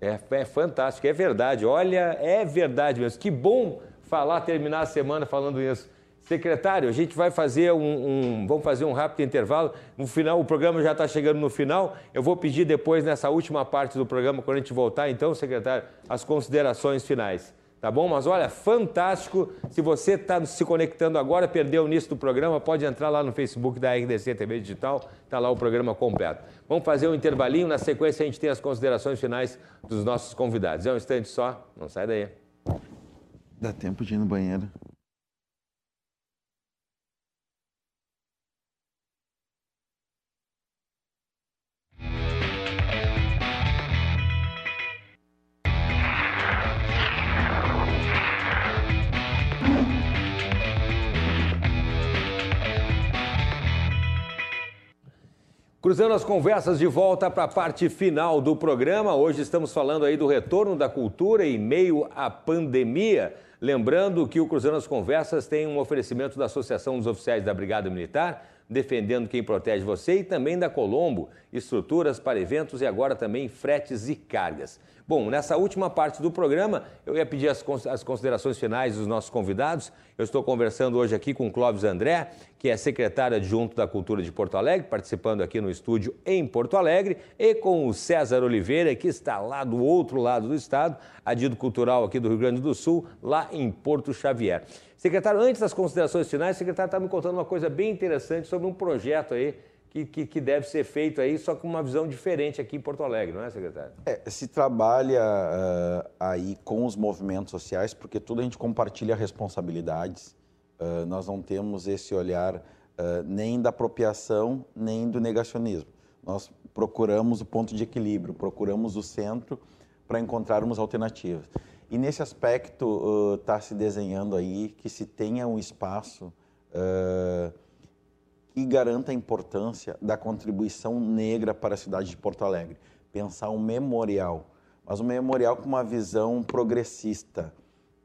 É, é fantástico, é verdade. Olha, é verdade mesmo. Que bom falar, terminar a semana falando isso. Secretário, a gente vai fazer um, um, vamos fazer um rápido intervalo. No final, o programa já está chegando no final. Eu vou pedir depois, nessa última parte do programa, quando a gente voltar, então, secretário, as considerações finais. Tá bom? Mas olha, fantástico. Se você está se conectando agora, perdeu o início do programa, pode entrar lá no Facebook da RDC TV Digital, está lá o programa completo. Vamos fazer um intervalinho, na sequência a gente tem as considerações finais dos nossos convidados. É um instante só, não sai daí. Dá tempo de ir no banheiro. Cruzando as conversas de volta para a parte final do programa. Hoje estamos falando aí do retorno da cultura em meio à pandemia. Lembrando que o Cruzando as Conversas tem um oferecimento da Associação dos Oficiais da Brigada Militar, defendendo quem protege você, e também da Colombo, estruturas para eventos e agora também fretes e cargas. Bom, nessa última parte do programa, eu ia pedir as, as considerações finais dos nossos convidados. Eu estou conversando hoje aqui com Clóvis André, que é secretário adjunto da Cultura de Porto Alegre, participando aqui no estúdio em Porto Alegre, e com o César Oliveira, que está lá do outro lado do estado, adido cultural aqui do Rio Grande do Sul, lá em Porto Xavier. Secretário, antes das considerações finais, o secretário está me contando uma coisa bem interessante sobre um projeto aí que, que, que, deve ser feito aí, só com uma visão diferente aqui em Porto Alegre, não é, secretário? É, se trabalha uh, aí com os movimentos sociais, porque tudo a gente compartilha responsabilidades. Uh, nós não temos esse olhar uh, nem da apropriação, nem do negacionismo. Nós procuramos o ponto de equilíbrio, procuramos o centro para encontrarmos alternativas. E nesse aspecto está se desenhando aí que se tenha um espaço e garanta a importância da contribuição negra para a cidade de Porto Alegre. Pensar um memorial, mas um memorial com uma visão progressista,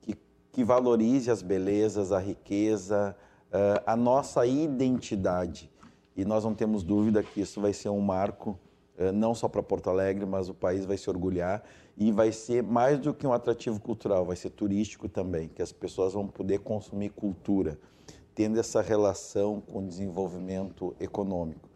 que, que valorize as belezas, a riqueza, uh, a nossa identidade. E nós não temos dúvida que isso vai ser um marco, uh, não só para Porto Alegre, mas o país vai se orgulhar e vai ser mais do que um atrativo cultural, vai ser turístico também, que as pessoas vão poder consumir cultura tendo essa relação com o desenvolvimento econômico.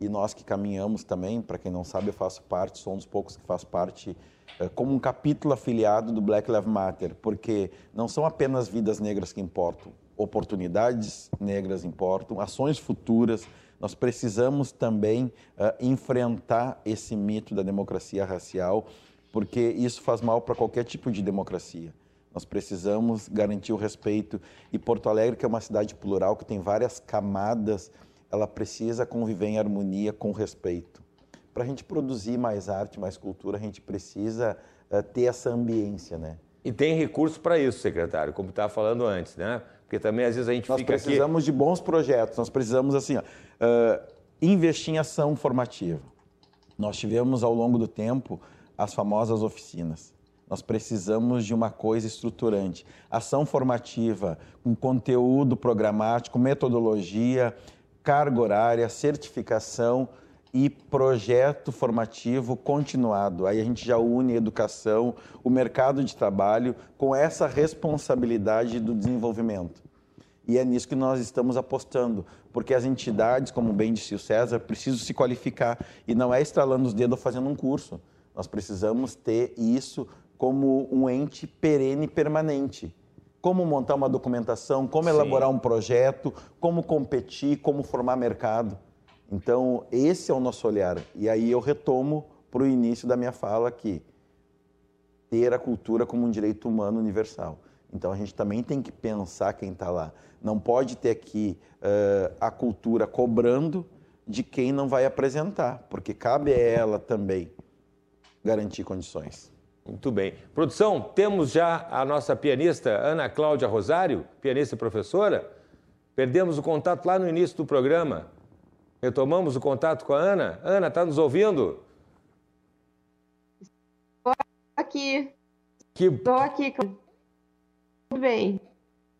E nós que caminhamos também, para quem não sabe, eu faço parte, sou um dos poucos que faz parte é, como um capítulo afiliado do Black Lives Matter, porque não são apenas vidas negras que importam, oportunidades negras importam, ações futuras. Nós precisamos também uh, enfrentar esse mito da democracia racial, porque isso faz mal para qualquer tipo de democracia. Nós precisamos garantir o respeito. E Porto Alegre, que é uma cidade plural, que tem várias camadas, ela precisa conviver em harmonia com respeito. Para a gente produzir mais arte, mais cultura, a gente precisa uh, ter essa ambiência, né? E tem recurso para isso, secretário, como estava falando antes, né? Porque também às vezes a gente nós fica Nós precisamos aqui... de bons projetos, nós precisamos, assim, ó, uh, investir em ação formativa. Nós tivemos, ao longo do tempo, as famosas oficinas. Nós precisamos de uma coisa estruturante. Ação formativa, com conteúdo programático, metodologia, carga horária, certificação e projeto formativo continuado. Aí a gente já une a educação, o mercado de trabalho com essa responsabilidade do desenvolvimento. E é nisso que nós estamos apostando, porque as entidades, como bem disse o César, precisam se qualificar e não é estralando os dedos ou fazendo um curso. Nós precisamos ter isso como um ente perene e permanente. Como montar uma documentação, como Sim. elaborar um projeto, como competir, como formar mercado. Então, esse é o nosso olhar. E aí eu retomo para o início da minha fala aqui. Ter a cultura como um direito humano universal. Então, a gente também tem que pensar quem está lá. Não pode ter aqui uh, a cultura cobrando de quem não vai apresentar, porque cabe a ela também garantir condições. Muito bem. Produção, temos já a nossa pianista Ana Cláudia Rosário, pianista e professora. Perdemos o contato lá no início do programa. Retomamos o contato com a Ana. Ana, está nos ouvindo? Estou aqui. Que... Estou aqui. Tudo bem.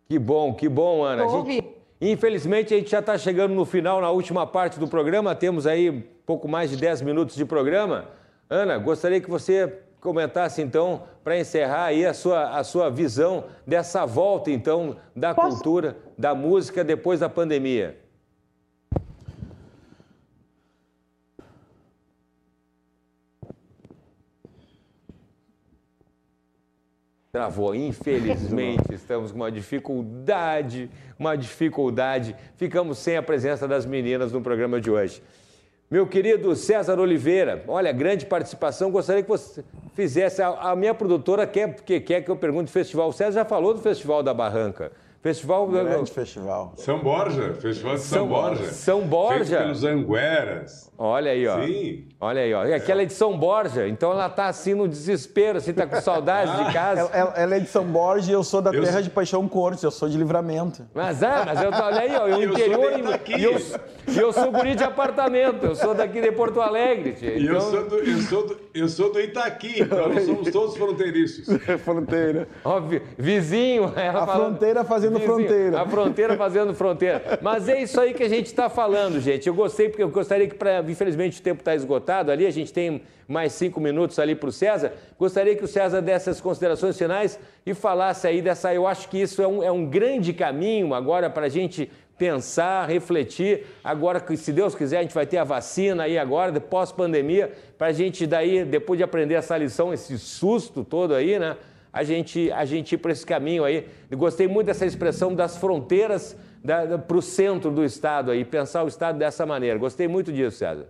Que bom, que bom, Ana. Estou gente... Infelizmente, a gente já está chegando no final, na última parte do programa. Temos aí pouco mais de 10 minutos de programa. Ana, gostaria que você comentasse então, para encerrar aí a sua, a sua visão dessa volta então da Posso? cultura, da música depois da pandemia. Travou, infelizmente, estamos com uma dificuldade, uma dificuldade. Ficamos sem a presença das meninas no programa de hoje. Meu querido César Oliveira, olha, grande participação. Gostaria que você fizesse. A, a minha produtora quer, que, quer que eu pergunte do festival. O César já falou do Festival da Barranca. Festival. Grande festival. São Borja, Festival de São, São Borja. São Borja. Feito pelos Angueras. Olha aí, ó. Sim. Olha aí, ó. E aquela é de São Borja, então ela tá assim no desespero, assim, tá com saudade de casa. Ela, ela, é de São Borja e eu sou da eu terra sou... de Paixão Cortes, eu sou de livramento. Mas é, mas eu, olha aí, ó, eu interior e, e eu, e eu sou guri de apartamento, eu sou daqui de Porto Alegre. Tia. E então... eu, sou do, eu, sou do, eu sou do Itaqui, então nós somos todos fronteiriços. fronteira. Ó, vizinho. Ela a falando, fronteira fazendo vizinho, fronteira. A fronteira fazendo fronteira. Mas é isso aí que a gente está falando, gente. Eu gostei, porque eu gostaria que, pra, infelizmente, o tempo está esgotado ali, a gente tem mais cinco minutos ali para o César. Gostaria que o César desse as considerações finais e falasse aí dessa. Eu acho que isso é um, é um grande caminho agora para a gente pensar, refletir. Agora, se Deus quiser, a gente vai ter a vacina aí agora, pós-pandemia, para a gente daí, depois de aprender essa lição, esse susto todo aí, né? A gente, a gente ir para esse caminho aí. Eu gostei muito dessa expressão das fronteiras para o centro do Estado aí, pensar o Estado dessa maneira. Gostei muito disso, César.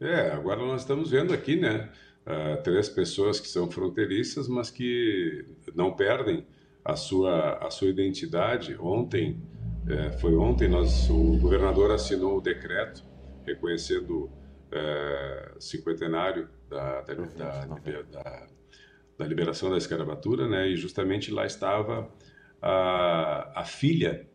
É, agora nós estamos vendo aqui, né? Uh, três pessoas que são fronteiriças, mas que não perdem a sua, a sua identidade. Ontem, é, foi ontem, nós, o governador assinou o decreto reconhecendo é, cinquentenário da, da, da, da, da liberação da escravatura, né? E justamente lá estava a, a filha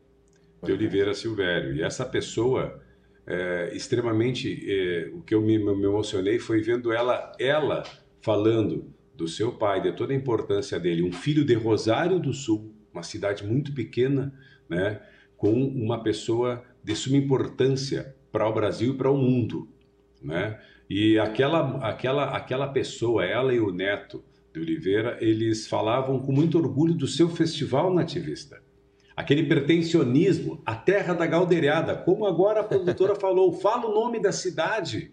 de Oliveira Silvério. E essa pessoa é, extremamente. É, o que eu me, me, emocionei foi vendo ela, ela falando do seu pai, de toda a importância dele, um filho de Rosário do Sul, uma cidade muito pequena, né, com uma pessoa de suma importância para o Brasil e para o mundo, né? E aquela, aquela, aquela pessoa, ela e o neto de Oliveira, eles falavam com muito orgulho do seu festival nativista aquele pertencionismo, a terra da galdeirada, como agora a produtora falou, fala o nome da cidade,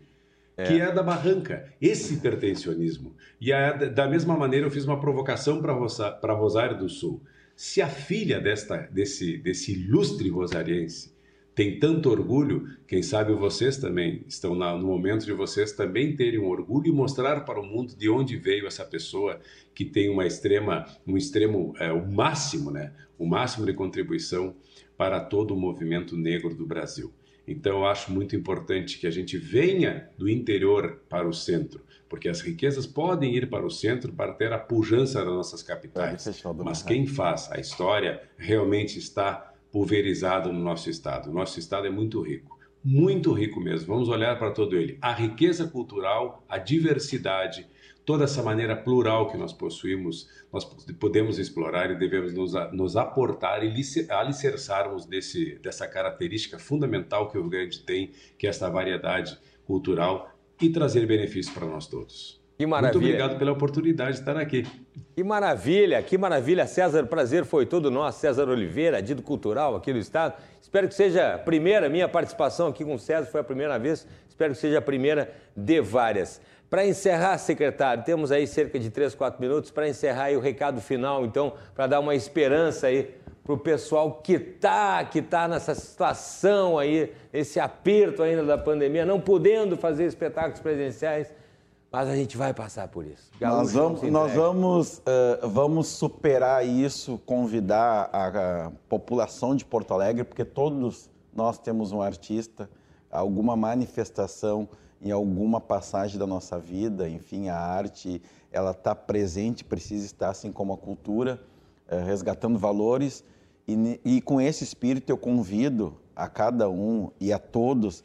é. que é da Barranca, esse pertencionismo. E a, da mesma maneira eu fiz uma provocação para Rosa, Rosário do Sul. Se a filha desta, desse, desse ilustre rosariense tem tanto orgulho, quem sabe vocês também estão na, no momento de vocês também terem um orgulho e mostrar para o mundo de onde veio essa pessoa que tem uma extrema, um extremo, é, o máximo, né? O máximo de contribuição para todo o movimento negro do Brasil. Então, eu acho muito importante que a gente venha do interior para o centro, porque as riquezas podem ir para o centro para ter a pujança das nossas capitais. Mas quem faz a história realmente está pulverizado no nosso estado. O nosso estado é muito rico, muito rico mesmo. Vamos olhar para todo ele. A riqueza cultural, a diversidade, toda essa maneira plural que nós possuímos, nós podemos explorar e devemos nos, nos aportar e alicerçarmos desse, dessa característica fundamental que o Rio Grande tem, que é essa variedade cultural e trazer benefícios para nós todos. Que maravilha. Muito obrigado pela oportunidade de estar aqui. Que maravilha, que maravilha. César, prazer foi todo nosso. César Oliveira, dito cultural aqui do Estado. Espero que seja a primeira, minha participação aqui com o César foi a primeira vez. Espero que seja a primeira de várias. Para encerrar, secretário, temos aí cerca de 3, 4 minutos para encerrar aí o recado final, então, para dar uma esperança aí para o pessoal que está que tá nessa situação aí, esse aperto ainda da pandemia, não podendo fazer espetáculos presenciais mas a gente vai passar por isso. nós vamos, nós vamos, uh, vamos superar isso, convidar a, a, população de Porto Alegre, porque todos nós temos um artista, alguma manifestação em alguma passagem da nossa vida, enfim, a arte, ela está presente, precisa estar, assim como a cultura, uh, resgatando valores. E, e com esse espírito eu convido a cada um e a todos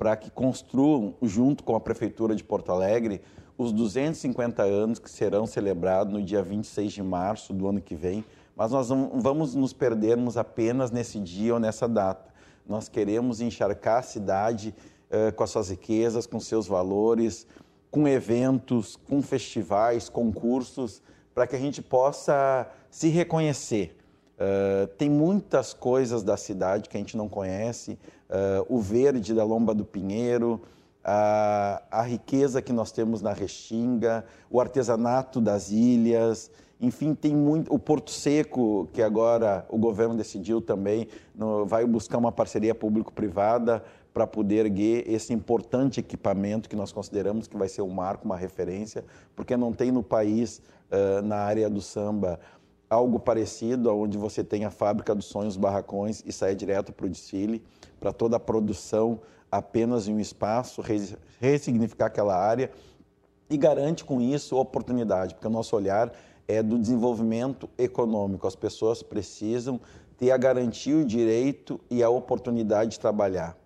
para que construam, junto com a Prefeitura de Porto Alegre, os 250 anos que serão celebrados no dia 26 de março do ano que vem. Mas nós não vamos nos perdermos apenas nesse dia ou nessa data. Nós queremos encharcar a cidade uh, com as suas riquezas, com seus valores, com eventos, com festivais, concursos, para que a gente possa se reconhecer. Uh, tem muitas coisas da cidade que a gente não conhece, uh, o verde da Lomba do Pinheiro, a, a riqueza que nós temos na Restinga, o artesanato das ilhas, enfim, tem muito. O Porto Seco, que agora o governo decidiu também, no, vai buscar uma parceria público-privada para poder erguer esse importante equipamento que nós consideramos que vai ser um marco, uma referência, porque não tem no país, uh, na área do samba, algo parecido, onde você tem a fábrica dos sonhos, barracões e sai direto para o desfile, para toda a produção apenas em um espaço, ressignificar aquela área e garante com isso oportunidade, porque o nosso olhar é do desenvolvimento econômico. As pessoas precisam ter a garantia, o direito e a oportunidade de trabalhar,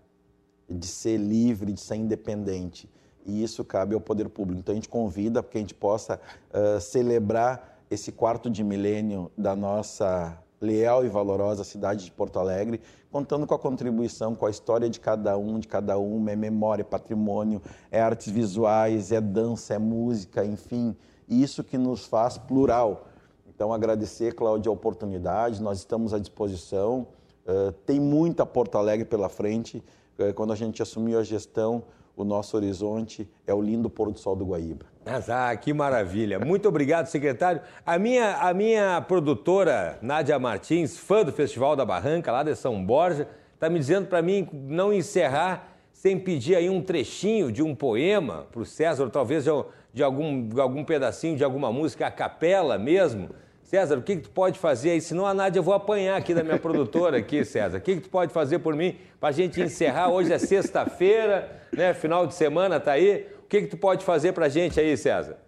de ser livre, de ser independente. E isso cabe ao poder público. Então a gente convida para que a gente possa uh, celebrar esse quarto de milênio da nossa leal e valorosa cidade de Porto Alegre, contando com a contribuição, com a história de cada um, de cada uma, é memória, é patrimônio, é artes visuais, é dança, é música, enfim, isso que nos faz plural. Então, agradecer, Cláudia, a oportunidade, nós estamos à disposição, uh, tem muita Porto Alegre pela frente, uh, quando a gente assumiu a gestão, o nosso horizonte é o lindo pôr do sol do Guaíba. Ah, que maravilha. Muito obrigado, secretário. A minha, a minha produtora, Nádia Martins, fã do Festival da Barranca, lá de São Borja, está me dizendo para mim não encerrar sem pedir aí um trechinho de um poema para o César, talvez de, algum, de algum pedacinho de alguma música, a capela mesmo. César, o que, que tu pode fazer aí? Senão a Nádia eu vou apanhar aqui da minha produtora aqui, César. O que, que tu pode fazer por mim para a gente encerrar? Hoje é sexta-feira, né? Final de semana tá aí. O que, que tu pode fazer para a gente aí, César?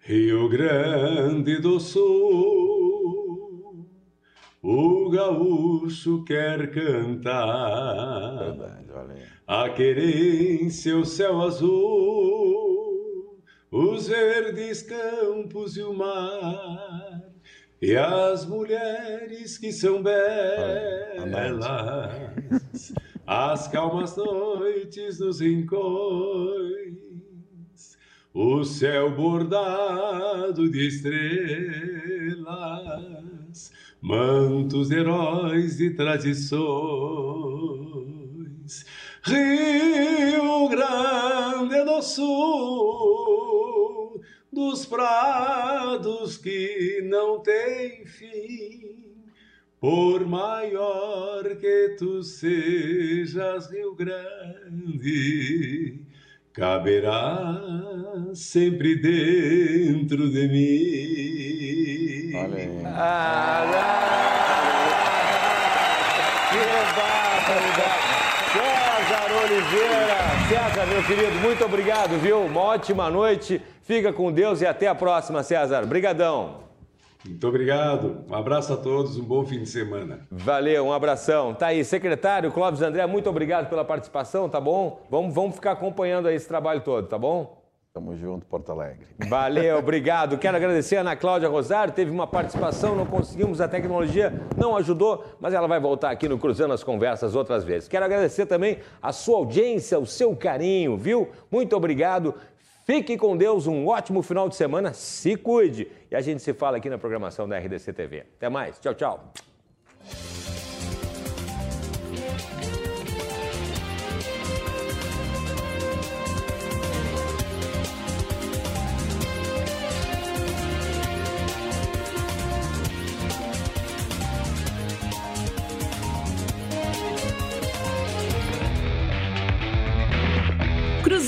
Rio Grande do Sul, o gaúcho quer cantar. Verdade, olha A querência, o céu azul os verdes campos e o mar, e as mulheres que são belas, as calmas noites nos rincões, o céu bordado de estrelas, mantos heróis e tradições. Rio Grande do Sul dos prados que não têm fim. Por maior que tu sejas, Rio Grande, caberá sempre dentro de mim. Olha Ah, que barbaridade! César Oliveira! César, meu querido, muito obrigado, viu? Uma ótima noite. Fica com Deus e até a próxima, César. Brigadão. Muito obrigado. Um abraço a todos, um bom fim de semana. Valeu, um abração. Tá aí, secretário Clóvis André, muito obrigado pela participação, tá bom? Vamos, vamos ficar acompanhando aí esse trabalho todo, tá bom? Tamo junto, Porto Alegre. Valeu, obrigado. Quero agradecer a Ana Cláudia Rosário, teve uma participação, não conseguimos, a tecnologia não ajudou, mas ela vai voltar aqui no Cruzando as Conversas outras vezes. Quero agradecer também a sua audiência, o seu carinho, viu? Muito obrigado. Fique com Deus, um ótimo final de semana, se cuide. E a gente se fala aqui na programação da RDC TV. Até mais, tchau, tchau.